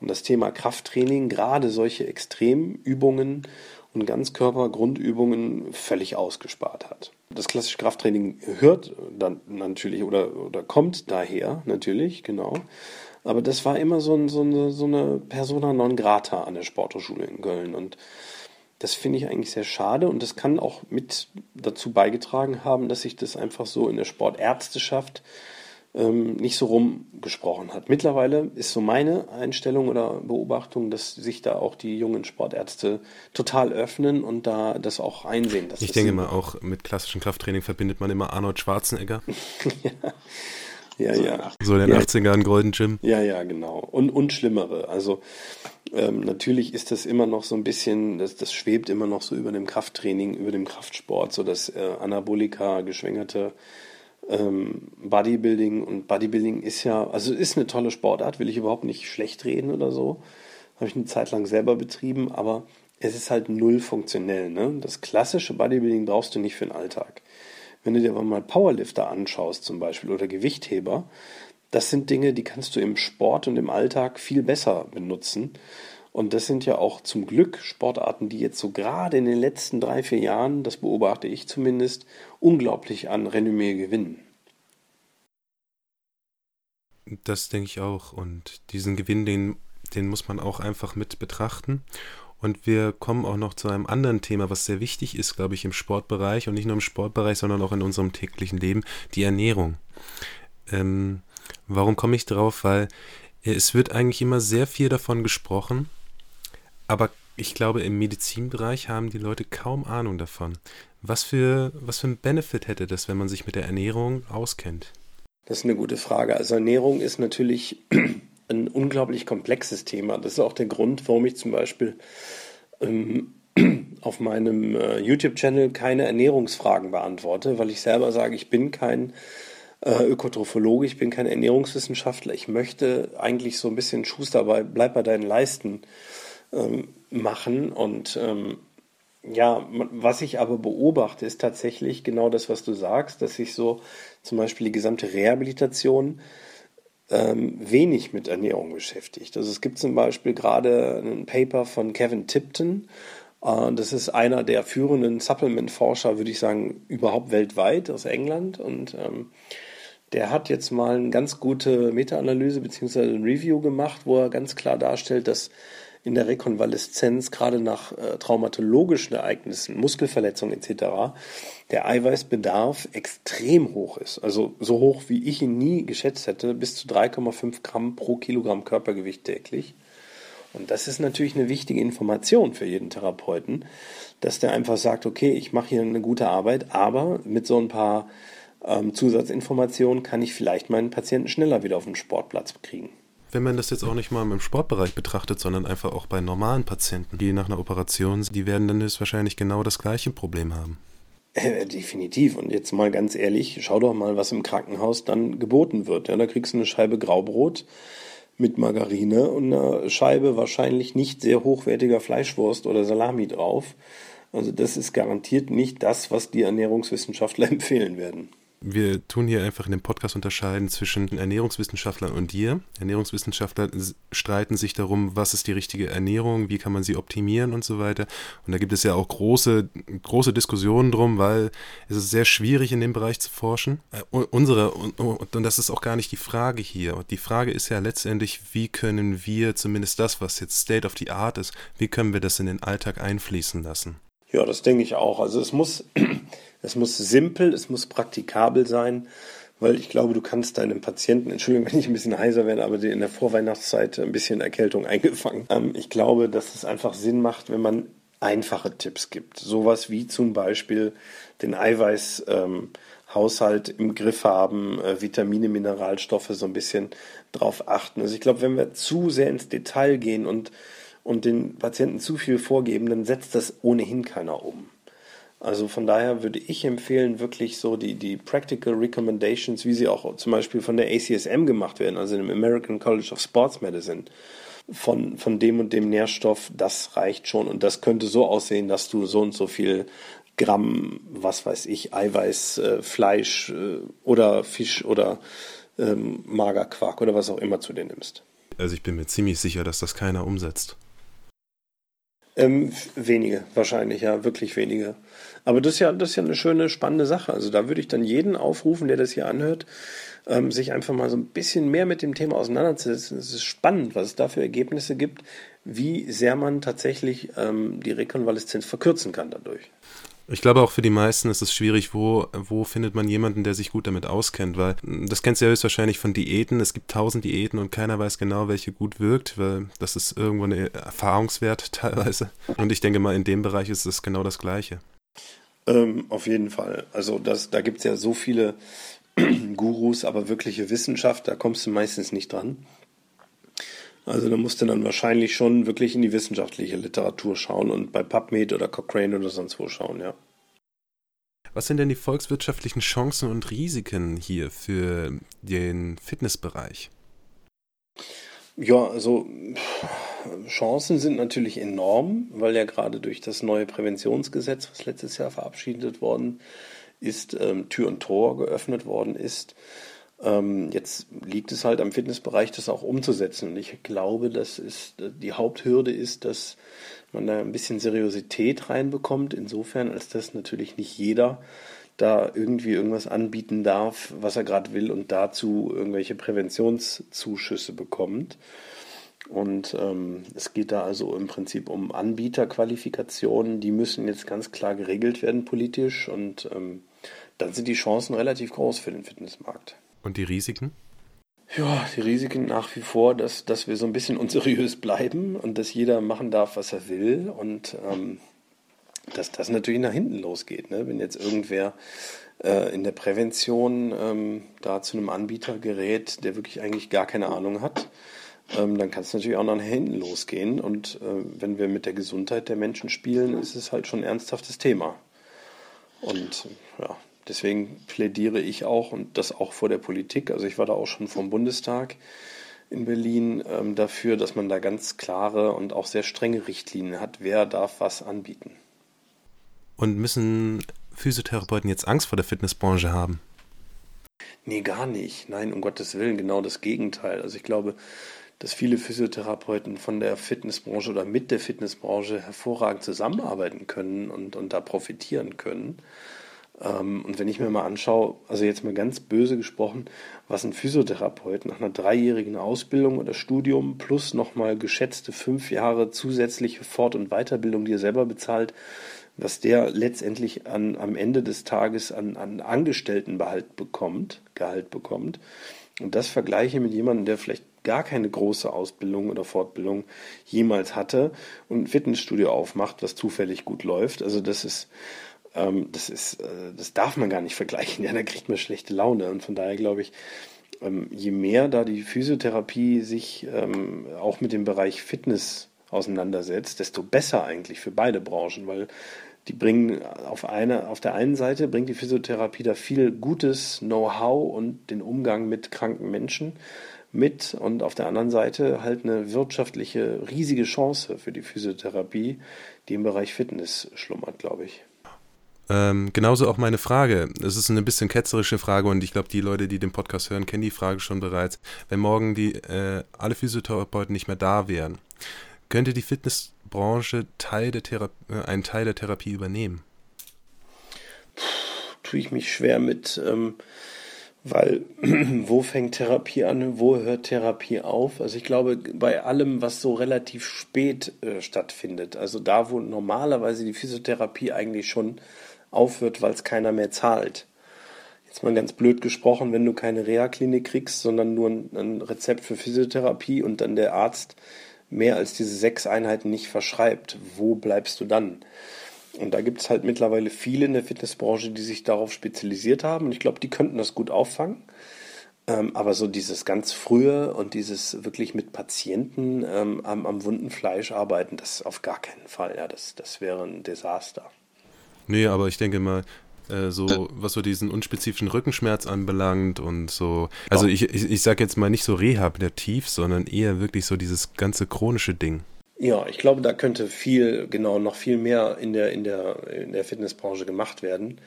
Und das Thema Krafttraining, gerade solche Extremübungen und Ganzkörpergrundübungen völlig ausgespart hat. Das klassische Krafttraining hört dann natürlich oder, oder kommt daher natürlich, genau. Aber das war immer so, ein, so, eine, so eine Persona non grata an der Sporthochschule in Köln. Und das finde ich eigentlich sehr schade und das kann auch mit dazu beigetragen haben, dass sich das einfach so in der Sportärzteschaft ähm, nicht so rumgesprochen hat. Mittlerweile ist so meine Einstellung oder Beobachtung, dass sich da auch die jungen Sportärzte total öffnen und da das auch einsehen. ich denke mal, auch mit klassischem Krafttraining verbindet man immer Arnold Schwarzenegger. ja. Ja, ja. So in den ja. 80ern Golden Gym. Ja, ja, genau. Und, und schlimmere. Also ähm, natürlich ist das immer noch so ein bisschen, das, das schwebt immer noch so über dem Krafttraining, über dem Kraftsport, so das äh, Anabolika geschwängerte ähm, Bodybuilding. Und Bodybuilding ist ja, also ist eine tolle Sportart, will ich überhaupt nicht schlecht reden oder so. Habe ich eine Zeit lang selber betrieben, aber es ist halt null funktionell. Ne? Das klassische Bodybuilding brauchst du nicht für den Alltag. Wenn du dir aber mal Powerlifter anschaust zum Beispiel oder Gewichtheber, das sind Dinge, die kannst du im Sport und im Alltag viel besser benutzen. Und das sind ja auch zum Glück Sportarten, die jetzt so gerade in den letzten drei, vier Jahren, das beobachte ich zumindest, unglaublich an Renommee gewinnen. Das denke ich auch. Und diesen Gewinn, den den muss man auch einfach mit betrachten. Und wir kommen auch noch zu einem anderen Thema, was sehr wichtig ist, glaube ich, im Sportbereich und nicht nur im Sportbereich, sondern auch in unserem täglichen Leben, die Ernährung. Ähm, warum komme ich drauf? Weil es wird eigentlich immer sehr viel davon gesprochen, aber ich glaube, im Medizinbereich haben die Leute kaum Ahnung davon. Was für, was für ein Benefit hätte das, wenn man sich mit der Ernährung auskennt? Das ist eine gute Frage. Also Ernährung ist natürlich ein unglaublich komplexes Thema. Das ist auch der Grund, warum ich zum Beispiel ähm, auf meinem äh, YouTube-Channel keine Ernährungsfragen beantworte, weil ich selber sage, ich bin kein äh, Ökotrophologe, ich bin kein Ernährungswissenschaftler. Ich möchte eigentlich so ein bisschen Schuster bei, bleib bei deinen Leisten ähm, machen und ähm, ja, was ich aber beobachte, ist tatsächlich genau das, was du sagst, dass sich so zum Beispiel die gesamte Rehabilitation ähm, wenig mit Ernährung beschäftigt. Also es gibt zum Beispiel gerade ein Paper von Kevin Tipton, äh, das ist einer der führenden Supplement-Forscher, würde ich sagen, überhaupt weltweit aus England und ähm, der hat jetzt mal eine ganz gute Meta-Analyse bzw. ein Review gemacht, wo er ganz klar darstellt, dass in der Rekonvaleszenz, gerade nach äh, traumatologischen Ereignissen, Muskelverletzungen etc., der Eiweißbedarf extrem hoch ist. Also so hoch, wie ich ihn nie geschätzt hätte, bis zu 3,5 Gramm pro Kilogramm Körpergewicht täglich. Und das ist natürlich eine wichtige Information für jeden Therapeuten, dass der einfach sagt, okay, ich mache hier eine gute Arbeit, aber mit so ein paar ähm, Zusatzinformationen kann ich vielleicht meinen Patienten schneller wieder auf den Sportplatz kriegen wenn man das jetzt auch nicht mal im Sportbereich betrachtet, sondern einfach auch bei normalen Patienten, die nach einer Operation, die werden dann höchstwahrscheinlich genau das gleiche Problem haben. Äh, definitiv. Und jetzt mal ganz ehrlich, schau doch mal, was im Krankenhaus dann geboten wird. Ja, da kriegst du eine Scheibe Graubrot mit Margarine und eine Scheibe wahrscheinlich nicht sehr hochwertiger Fleischwurst oder Salami drauf. Also das ist garantiert nicht das, was die Ernährungswissenschaftler empfehlen werden wir tun hier einfach in dem Podcast unterscheiden zwischen Ernährungswissenschaftlern und dir. Ernährungswissenschaftler streiten sich darum, was ist die richtige Ernährung, wie kann man sie optimieren und so weiter. Und da gibt es ja auch große, große Diskussionen drum, weil es ist sehr schwierig in dem Bereich zu forschen. Äh, unsere, und, und das ist auch gar nicht die Frage hier. Die Frage ist ja letztendlich, wie können wir zumindest das, was jetzt State of the Art ist, wie können wir das in den Alltag einfließen lassen? Ja, das denke ich auch. Also es muss es muss simpel, es muss praktikabel sein, weil ich glaube, du kannst deinem Patienten, Entschuldigung, wenn ich ein bisschen heiser werde, aber in der Vorweihnachtszeit ein bisschen Erkältung eingefangen. Ähm, ich glaube, dass es einfach Sinn macht, wenn man einfache Tipps gibt. Sowas wie zum Beispiel den Eiweißhaushalt ähm, im Griff haben, äh, Vitamine, Mineralstoffe so ein bisschen drauf achten. Also ich glaube, wenn wir zu sehr ins Detail gehen und, und den Patienten zu viel vorgeben, dann setzt das ohnehin keiner um. Also von daher würde ich empfehlen, wirklich so die, die Practical Recommendations, wie sie auch zum Beispiel von der ACSM gemacht werden, also dem American College of Sports Medicine, von, von dem und dem Nährstoff, das reicht schon. Und das könnte so aussehen, dass du so und so viel Gramm, was weiß ich, Eiweiß, äh, Fleisch äh, oder Fisch oder ähm, Magerquark oder was auch immer zu dir nimmst. Also ich bin mir ziemlich sicher, dass das keiner umsetzt. Ähm, wenige, wahrscheinlich, ja, wirklich wenige. Aber das ist ja, das ist ja eine schöne, spannende Sache. Also da würde ich dann jeden aufrufen, der das hier anhört, ähm, sich einfach mal so ein bisschen mehr mit dem Thema auseinanderzusetzen. Es ist spannend, was es da für Ergebnisse gibt, wie sehr man tatsächlich ähm, die Rekonvaleszenz verkürzen kann dadurch. Ich glaube auch für die meisten ist es schwierig, wo, wo findet man jemanden, der sich gut damit auskennt, weil hm, das kennst du ja höchstwahrscheinlich von Diäten. Es gibt tausend Diäten und keiner weiß genau, welche gut wirkt, weil das ist irgendwo ein Erfahrungswert teilweise. Und ich denke mal, in dem Bereich ist es genau das Gleiche. Ähm, auf jeden Fall. Also das, da gibt es ja so viele Gurus, aber wirkliche Wissenschaft, da kommst du meistens nicht dran. Also da musst du dann wahrscheinlich schon wirklich in die wissenschaftliche Literatur schauen und bei PubMed oder Cochrane oder sonst wo schauen, ja. Was sind denn die volkswirtschaftlichen Chancen und Risiken hier für den Fitnessbereich? Ja, also Chancen sind natürlich enorm, weil ja gerade durch das neue Präventionsgesetz, was letztes Jahr verabschiedet worden ist, ähm, Tür und Tor geöffnet worden ist. Ähm, jetzt liegt es halt am Fitnessbereich, das auch umzusetzen. Und ich glaube, dass ist, die Haupthürde ist, dass man da ein bisschen Seriosität reinbekommt, insofern, als dass natürlich nicht jeder da irgendwie irgendwas anbieten darf, was er gerade will und dazu irgendwelche Präventionszuschüsse bekommt. Und ähm, es geht da also im Prinzip um Anbieterqualifikationen, die müssen jetzt ganz klar geregelt werden politisch und ähm, dann sind die Chancen relativ groß für den Fitnessmarkt. Und die Risiken? Ja, die Risiken nach wie vor, dass, dass wir so ein bisschen unseriös bleiben und dass jeder machen darf, was er will und ähm, dass das natürlich nach hinten losgeht. Ne? Wenn jetzt irgendwer äh, in der Prävention ähm, da zu einem Anbieter gerät, der wirklich eigentlich gar keine Ahnung hat, ähm, dann kann es natürlich auch nach hinten losgehen. Und äh, wenn wir mit der Gesundheit der Menschen spielen, ist es halt schon ein ernsthaftes Thema. Und ja, deswegen plädiere ich auch und das auch vor der Politik. Also ich war da auch schon vom Bundestag in Berlin ähm, dafür, dass man da ganz klare und auch sehr strenge Richtlinien hat, wer darf was anbieten. Und müssen Physiotherapeuten jetzt Angst vor der Fitnessbranche haben? Nee, gar nicht. Nein, um Gottes Willen, genau das Gegenteil. Also ich glaube, dass viele Physiotherapeuten von der Fitnessbranche oder mit der Fitnessbranche hervorragend zusammenarbeiten können und, und da profitieren können. Ähm, und wenn ich mir mal anschaue, also jetzt mal ganz böse gesprochen, was ein Physiotherapeut nach einer dreijährigen Ausbildung oder Studium plus nochmal geschätzte fünf Jahre zusätzliche Fort- und Weiterbildung, die er selber bezahlt, was der letztendlich an, am Ende des Tages an, an Angestelltenbehalt bekommt, Gehalt bekommt. Und das vergleiche mit jemandem, der vielleicht gar keine große Ausbildung oder Fortbildung jemals hatte und ein Fitnessstudio aufmacht, was zufällig gut läuft. Also das ist, ähm, das ist, äh, das darf man gar nicht vergleichen. Ja, da kriegt man schlechte Laune. Und von daher glaube ich, ähm, je mehr da die Physiotherapie sich ähm, auch mit dem Bereich Fitness auseinandersetzt, desto besser eigentlich für beide Branchen, weil die bringen auf, eine, auf der einen Seite bringt die Physiotherapie da viel gutes Know-how und den Umgang mit kranken Menschen mit und auf der anderen Seite halt eine wirtschaftliche riesige Chance für die Physiotherapie, die im Bereich Fitness schlummert, glaube ich. Ähm, genauso auch meine Frage. Es ist eine bisschen ketzerische Frage und ich glaube, die Leute, die den Podcast hören, kennen die Frage schon bereits. Wenn morgen die äh, alle Physiotherapeuten nicht mehr da wären, könnte die Fitnessbranche Teil der äh, einen Teil der Therapie übernehmen? Puh, tue ich mich schwer mit, ähm, weil wo fängt Therapie an, wo hört Therapie auf? Also ich glaube, bei allem, was so relativ spät äh, stattfindet, also da, wo normalerweise die Physiotherapie eigentlich schon aufhört, weil es keiner mehr zahlt. Jetzt mal ganz blöd gesprochen, wenn du keine Reha-Klinik kriegst, sondern nur ein, ein Rezept für Physiotherapie und dann der Arzt mehr als diese sechs Einheiten nicht verschreibt, wo bleibst du dann? Und da gibt es halt mittlerweile viele in der Fitnessbranche, die sich darauf spezialisiert haben. Und ich glaube, die könnten das gut auffangen. Ähm, aber so dieses ganz frühe und dieses wirklich mit Patienten ähm, am, am wunden Fleisch arbeiten, das auf gar keinen Fall. Ja, das, das wäre ein Desaster. Nee, aber ich denke mal, äh, so was so diesen unspezifischen Rückenschmerz anbelangt und so. Also ich, ich, ich sage jetzt mal nicht so rehabilitativ, sondern eher wirklich so dieses ganze chronische Ding. Ja, ich glaube, da könnte viel, genau, noch viel mehr in der, in der, in der Fitnessbranche gemacht werden,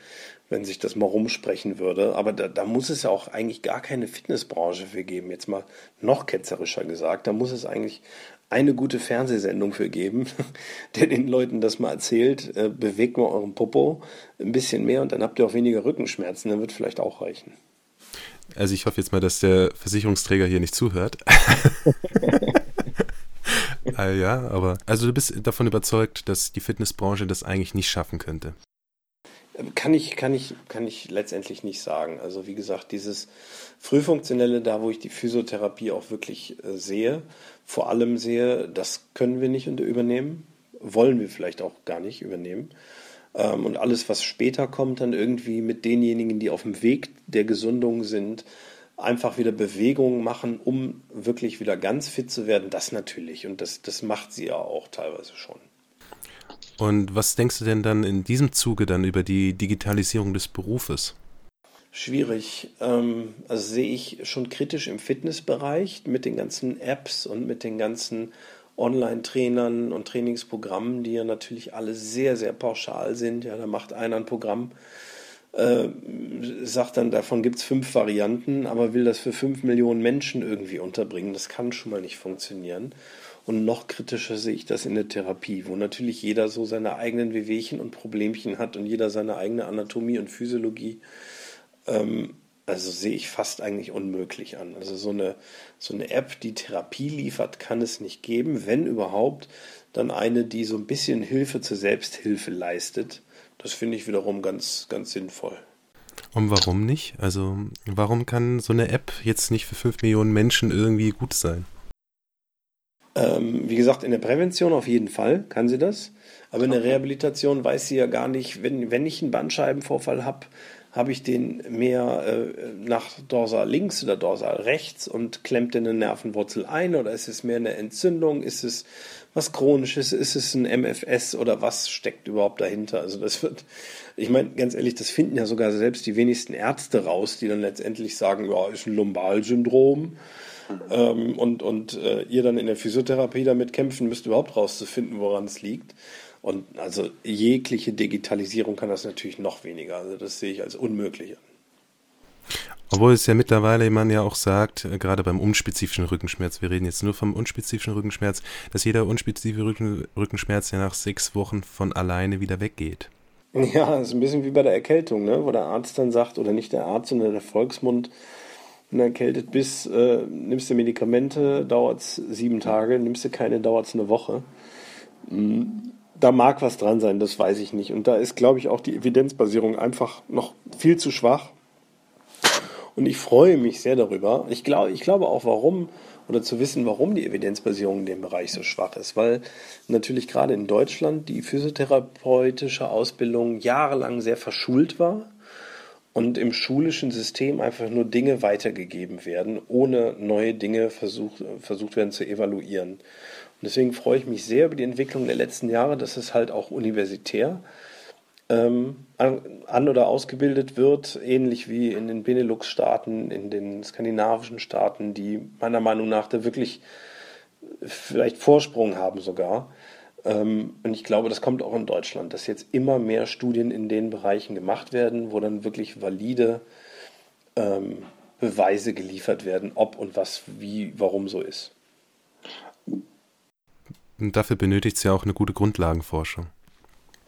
wenn sich das mal rumsprechen würde. Aber da, da muss es ja auch eigentlich gar keine Fitnessbranche für geben. Jetzt mal noch ketzerischer gesagt. Da muss es eigentlich eine gute Fernsehsendung für geben, der den Leuten das mal erzählt, äh, bewegt mal euren Popo ein bisschen mehr und dann habt ihr auch weniger Rückenschmerzen, dann wird vielleicht auch reichen. Also ich hoffe jetzt mal, dass der Versicherungsträger hier nicht zuhört. ah, ja, aber also du bist davon überzeugt, dass die Fitnessbranche das eigentlich nicht schaffen könnte. Kann ich, kann ich, kann ich letztendlich nicht sagen. Also wie gesagt, dieses Frühfunktionelle, da wo ich die Physiotherapie auch wirklich äh, sehe, vor allem sehe, das können wir nicht übernehmen, wollen wir vielleicht auch gar nicht übernehmen. Ähm, und alles, was später kommt, dann irgendwie mit denjenigen, die auf dem Weg der Gesundung sind, einfach wieder Bewegungen machen, um wirklich wieder ganz fit zu werden, das natürlich. Und das, das macht sie ja auch teilweise schon. Und was denkst du denn dann in diesem Zuge dann über die Digitalisierung des Berufes? Schwierig. Ähm, also sehe ich schon kritisch im Fitnessbereich mit den ganzen Apps und mit den ganzen Online-Trainern und Trainingsprogrammen, die ja natürlich alle sehr, sehr pauschal sind. Ja, da macht einer ein Programm, äh, sagt dann, davon gibt es fünf Varianten, aber will das für fünf Millionen Menschen irgendwie unterbringen. Das kann schon mal nicht funktionieren. Und noch kritischer sehe ich das in der Therapie, wo natürlich jeder so seine eigenen Wehwehchen und Problemchen hat und jeder seine eigene Anatomie und Physiologie. Ähm, also sehe ich fast eigentlich unmöglich an. Also so eine, so eine App, die Therapie liefert, kann es nicht geben. Wenn überhaupt, dann eine, die so ein bisschen Hilfe zur Selbsthilfe leistet. Das finde ich wiederum ganz, ganz sinnvoll. Und warum nicht? Also warum kann so eine App jetzt nicht für 5 Millionen Menschen irgendwie gut sein? Ähm, wie gesagt, in der Prävention auf jeden Fall kann sie das. Aber in der Rehabilitation weiß sie ja gar nicht, wenn, wenn ich einen Bandscheibenvorfall habe, habe ich den mehr äh, nach dorsal links oder dorsal rechts und klemmt in eine Nervenwurzel ein oder ist es mehr eine Entzündung? Ist es was Chronisches? Ist es ein MFS oder was steckt überhaupt dahinter? Also das wird, ich meine, ganz ehrlich, das finden ja sogar selbst die wenigsten Ärzte raus, die dann letztendlich sagen, ja, ist ein Lumbalsyndrom. Ähm, und und äh, ihr dann in der Physiotherapie damit kämpfen müsst, überhaupt rauszufinden, woran es liegt. Und also jegliche Digitalisierung kann das natürlich noch weniger. Also das sehe ich als unmöglich an. Obwohl es ja mittlerweile man ja auch sagt, äh, gerade beim unspezifischen Rückenschmerz, wir reden jetzt nur vom unspezifischen Rückenschmerz, dass jeder unspezifische Rücken, Rückenschmerz ja nach sechs Wochen von alleine wieder weggeht. Ja, das ist ein bisschen wie bei der Erkältung, ne? wo der Arzt dann sagt, oder nicht der Arzt, sondern der Volksmund, wenn du erkältet bist, äh, nimmst du Medikamente, dauert es sieben Tage, nimmst du keine, dauert es eine Woche. Mhm da mag was dran sein, das weiß ich nicht. Und da ist, glaube ich, auch die Evidenzbasierung einfach noch viel zu schwach. Und ich freue mich sehr darüber. Ich glaube, ich glaube auch, warum oder zu wissen, warum die Evidenzbasierung in dem Bereich so schwach ist. Weil natürlich gerade in Deutschland die physiotherapeutische Ausbildung jahrelang sehr verschult war und im schulischen System einfach nur Dinge weitergegeben werden, ohne neue Dinge versucht, versucht werden zu evaluieren. Und deswegen freue ich mich sehr über die Entwicklung der letzten Jahre, dass es halt auch universitär ähm, an, oder ausgebildet wird, ähnlich wie in den Benelux-Staaten, in den skandinavischen Staaten, die meiner Meinung nach da wirklich vielleicht Vorsprung haben sogar. Ähm, und ich glaube, das kommt auch in Deutschland, dass jetzt immer mehr Studien in den Bereichen gemacht werden, wo dann wirklich valide ähm, Beweise geliefert werden, ob und was, wie, warum so ist. Und dafür benötigt es ja auch eine gute Grundlagenforschung.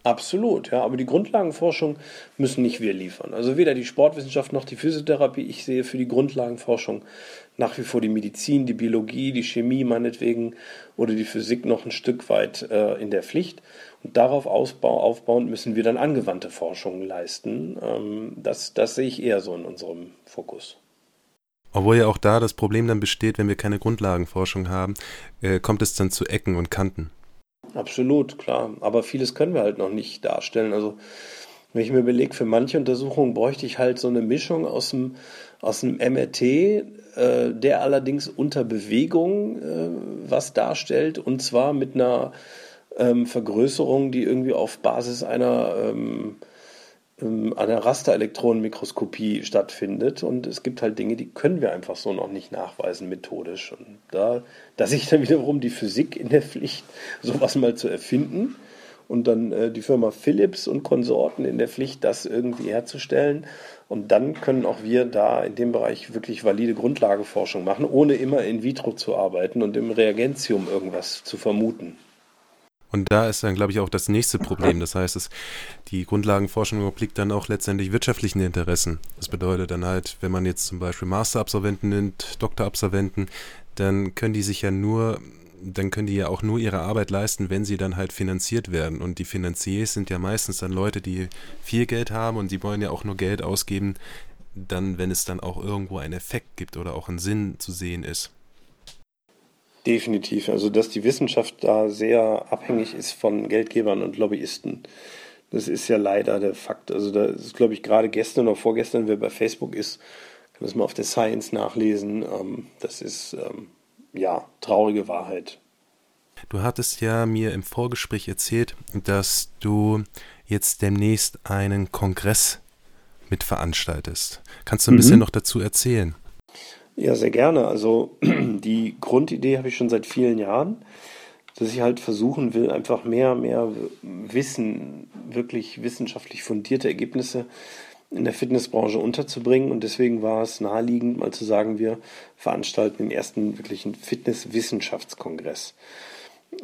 Absolut, ja. Aber die Grundlagenforschung müssen nicht wir liefern. Also weder die Sportwissenschaft noch die Physiotherapie. Ich sehe für die Grundlagenforschung nach wie vor die Medizin, die Biologie, die Chemie meinetwegen oder die Physik noch ein Stück weit äh, in der Pflicht. Und darauf ausbau, aufbauend müssen wir dann angewandte Forschung leisten. Ähm, das, das sehe ich eher so in unserem Fokus. Obwohl ja auch da das Problem dann besteht, wenn wir keine Grundlagenforschung haben, äh, kommt es dann zu Ecken und Kanten. Absolut, klar. Aber vieles können wir halt noch nicht darstellen. Also wenn ich mir überlege, für manche Untersuchungen bräuchte ich halt so eine Mischung aus dem, aus einem MRT, äh, der allerdings unter Bewegung äh, was darstellt, und zwar mit einer ähm, Vergrößerung, die irgendwie auf Basis einer ähm, ähm, an der Rasterelektronenmikroskopie stattfindet. Und es gibt halt Dinge, die können wir einfach so noch nicht nachweisen methodisch. Und da, da sehe ich dann wiederum die Physik in der Pflicht, sowas mal zu erfinden. Und dann äh, die Firma Philips und Konsorten in der Pflicht, das irgendwie herzustellen. Und dann können auch wir da in dem Bereich wirklich valide Grundlageforschung machen, ohne immer in vitro zu arbeiten und im Reagentium irgendwas zu vermuten. Und da ist dann, glaube ich, auch das nächste Problem. Das heißt, es, die Grundlagenforschung obliegt dann auch letztendlich wirtschaftlichen Interessen. Das bedeutet dann halt, wenn man jetzt zum Beispiel Masterabsolventen nimmt, Doktorabsolventen, dann können die sich ja nur, dann können die ja auch nur ihre Arbeit leisten, wenn sie dann halt finanziert werden. Und die Finanziers sind ja meistens dann Leute, die viel Geld haben und die wollen ja auch nur Geld ausgeben, dann, wenn es dann auch irgendwo einen Effekt gibt oder auch ein Sinn zu sehen ist. Definitiv. Also, dass die Wissenschaft da sehr abhängig ist von Geldgebern und Lobbyisten. Das ist ja leider der Fakt. Also, da ist, glaube ich, gerade gestern oder vorgestern, wer bei Facebook ist, kann das mal auf der Science nachlesen. Ähm, das ist, ähm, ja, traurige Wahrheit. Du hattest ja mir im Vorgespräch erzählt, dass du jetzt demnächst einen Kongress mitveranstaltest. Kannst du ein mhm. bisschen noch dazu erzählen? Ja, sehr gerne. Also die Grundidee habe ich schon seit vielen Jahren, dass ich halt versuchen will, einfach mehr, mehr Wissen, wirklich wissenschaftlich fundierte Ergebnisse in der Fitnessbranche unterzubringen. Und deswegen war es naheliegend, mal zu sagen, wir veranstalten den ersten wirklichen Fitnesswissenschaftskongress.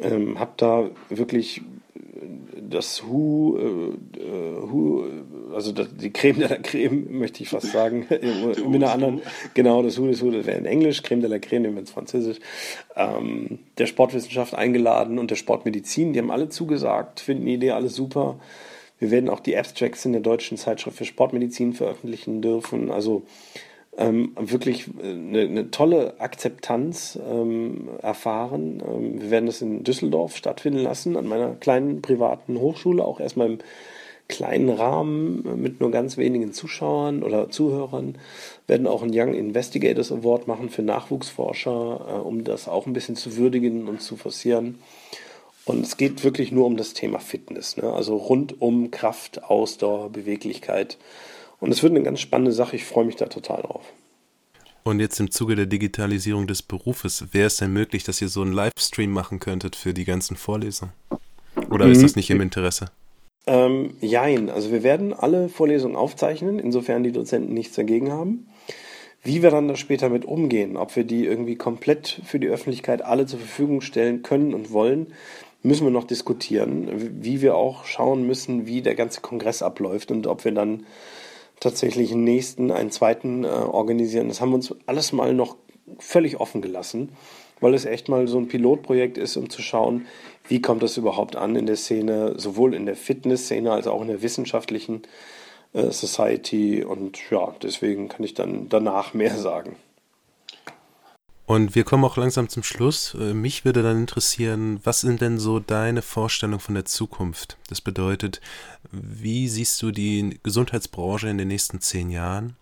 Ähm, habe da wirklich das Hu, äh, Hu also das, die Creme de la Creme, möchte ich fast sagen, mit einer anderen, genau, das Hu des Hu, das wäre in Englisch, Creme de la Creme, nehmen wir ins Französisch, ähm, der Sportwissenschaft eingeladen und der Sportmedizin, die haben alle zugesagt, finden die Idee alles super. Wir werden auch die Abstracts in der deutschen Zeitschrift für Sportmedizin veröffentlichen dürfen, also ähm, wirklich eine, eine, tolle Akzeptanz ähm, erfahren. Ähm, wir werden das in Düsseldorf stattfinden lassen, an meiner kleinen privaten Hochschule, auch erstmal im kleinen Rahmen mit nur ganz wenigen Zuschauern oder Zuhörern. Werden auch einen Young Investigators Award machen für Nachwuchsforscher, äh, um das auch ein bisschen zu würdigen und zu forcieren. Und es geht wirklich nur um das Thema Fitness, ne? also rund um Kraft, Ausdauer, Beweglichkeit. Und es wird eine ganz spannende Sache. Ich freue mich da total drauf. Und jetzt im Zuge der Digitalisierung des Berufes, wäre es denn möglich, dass ihr so einen Livestream machen könntet für die ganzen Vorlesungen? Oder mhm. ist das nicht im Interesse? Ähm, jein, also wir werden alle Vorlesungen aufzeichnen, insofern die Dozenten nichts dagegen haben. Wie wir dann da später mit umgehen, ob wir die irgendwie komplett für die Öffentlichkeit alle zur Verfügung stellen können und wollen, müssen wir noch diskutieren. Wie wir auch schauen müssen, wie der ganze Kongress abläuft und ob wir dann tatsächlich einen nächsten, einen zweiten äh, organisieren. Das haben wir uns alles mal noch völlig offen gelassen, weil es echt mal so ein Pilotprojekt ist, um zu schauen, wie kommt das überhaupt an in der Szene, sowohl in der Fitnessszene als auch in der wissenschaftlichen äh, Society. Und ja, deswegen kann ich dann danach mehr sagen. Und wir kommen auch langsam zum Schluss. Äh, mich würde dann interessieren, was sind denn so deine Vorstellungen von der Zukunft? Das bedeutet, wie siehst du die Gesundheitsbranche in den nächsten zehn Jahren?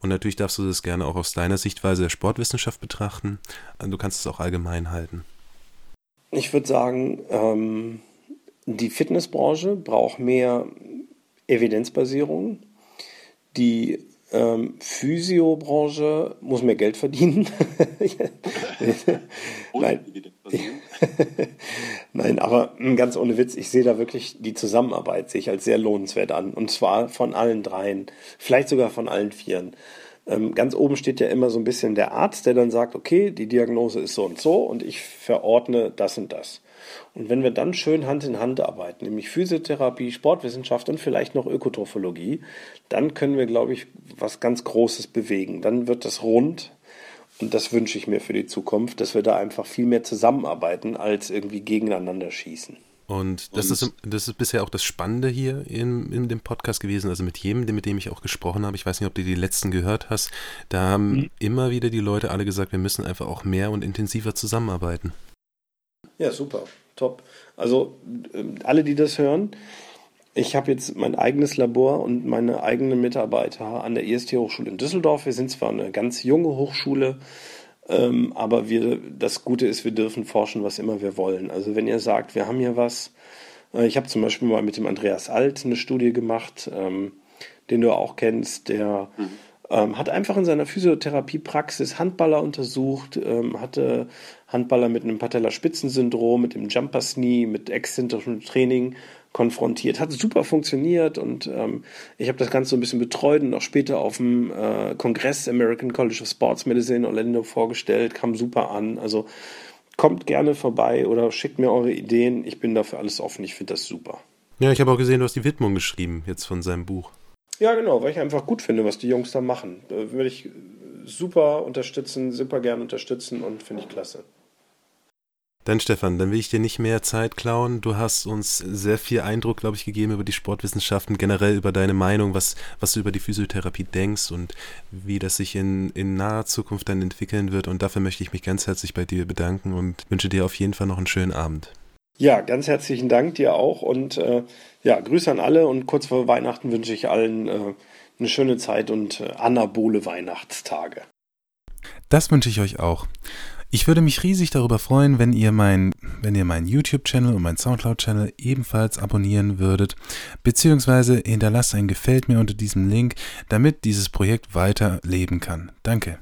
Und natürlich darfst du das gerne auch aus deiner Sichtweise der Sportwissenschaft betrachten. Du kannst es auch allgemein halten. Ich würde sagen, ähm, die Fitnessbranche braucht mehr Evidenzbasierung. Die ähm, Physiobranche muss mehr Geld verdienen. Nein. Nein, aber ganz ohne Witz, ich sehe da wirklich die Zusammenarbeit sich als sehr lohnenswert an. Und zwar von allen dreien, vielleicht sogar von allen vieren. Ähm, ganz oben steht ja immer so ein bisschen der Arzt, der dann sagt, okay, die Diagnose ist so und so und ich verordne das und das. Und wenn wir dann schön Hand in Hand arbeiten, nämlich Physiotherapie, Sportwissenschaft und vielleicht noch Ökotrophologie, dann können wir, glaube ich, was ganz Großes bewegen. Dann wird das rund. Und das wünsche ich mir für die Zukunft, dass wir da einfach viel mehr zusammenarbeiten, als irgendwie gegeneinander schießen. Und das, und ist, das ist bisher auch das Spannende hier in, in dem Podcast gewesen. Also mit jedem, mit dem ich auch gesprochen habe, ich weiß nicht, ob du die letzten gehört hast, da haben mhm. immer wieder die Leute alle gesagt, wir müssen einfach auch mehr und intensiver zusammenarbeiten. Ja, super, top. Also ähm, alle, die das hören, ich habe jetzt mein eigenes Labor und meine eigenen Mitarbeiter an der IST-Hochschule in Düsseldorf. Wir sind zwar eine ganz junge Hochschule, ähm, aber wir, das Gute ist, wir dürfen forschen, was immer wir wollen. Also wenn ihr sagt, wir haben hier was, äh, ich habe zum Beispiel mal mit dem Andreas Alt eine Studie gemacht, ähm, den du auch kennst, der mhm. Ähm, hat einfach in seiner Physiotherapiepraxis Handballer untersucht, ähm, hatte Handballer mit einem Patellaspitzensyndrom, mit dem Jumper Knee, mit exzentrischem Training konfrontiert. Hat super funktioniert und ähm, ich habe das Ganze so ein bisschen betreut und auch später auf dem äh, Kongress American College of Sports Medicine in Orlando vorgestellt, kam super an. Also kommt gerne vorbei oder schickt mir eure Ideen. Ich bin dafür alles offen. Ich finde das super. Ja, ich habe auch gesehen, du hast die Widmung geschrieben jetzt von seinem Buch. Ja, genau, weil ich einfach gut finde, was die Jungs da machen. Da würde ich super unterstützen, super gerne unterstützen und finde ich klasse. Dann Stefan, dann will ich dir nicht mehr Zeit klauen. Du hast uns sehr viel Eindruck, glaube ich, gegeben über die Sportwissenschaften, generell über deine Meinung, was, was du über die Physiotherapie denkst und wie das sich in, in naher Zukunft dann entwickeln wird. Und dafür möchte ich mich ganz herzlich bei dir bedanken und wünsche dir auf jeden Fall noch einen schönen Abend. Ja, ganz herzlichen Dank dir auch und äh, ja, Grüße an alle und kurz vor Weihnachten wünsche ich allen äh, eine schöne Zeit und äh, anabole Weihnachtstage. Das wünsche ich euch auch. Ich würde mich riesig darüber freuen, wenn ihr mein, wenn ihr meinen YouTube-Channel und meinen Soundcloud-Channel ebenfalls abonnieren würdet, beziehungsweise hinterlasst ein Gefällt mir unter diesem Link, damit dieses Projekt weiter leben kann. Danke.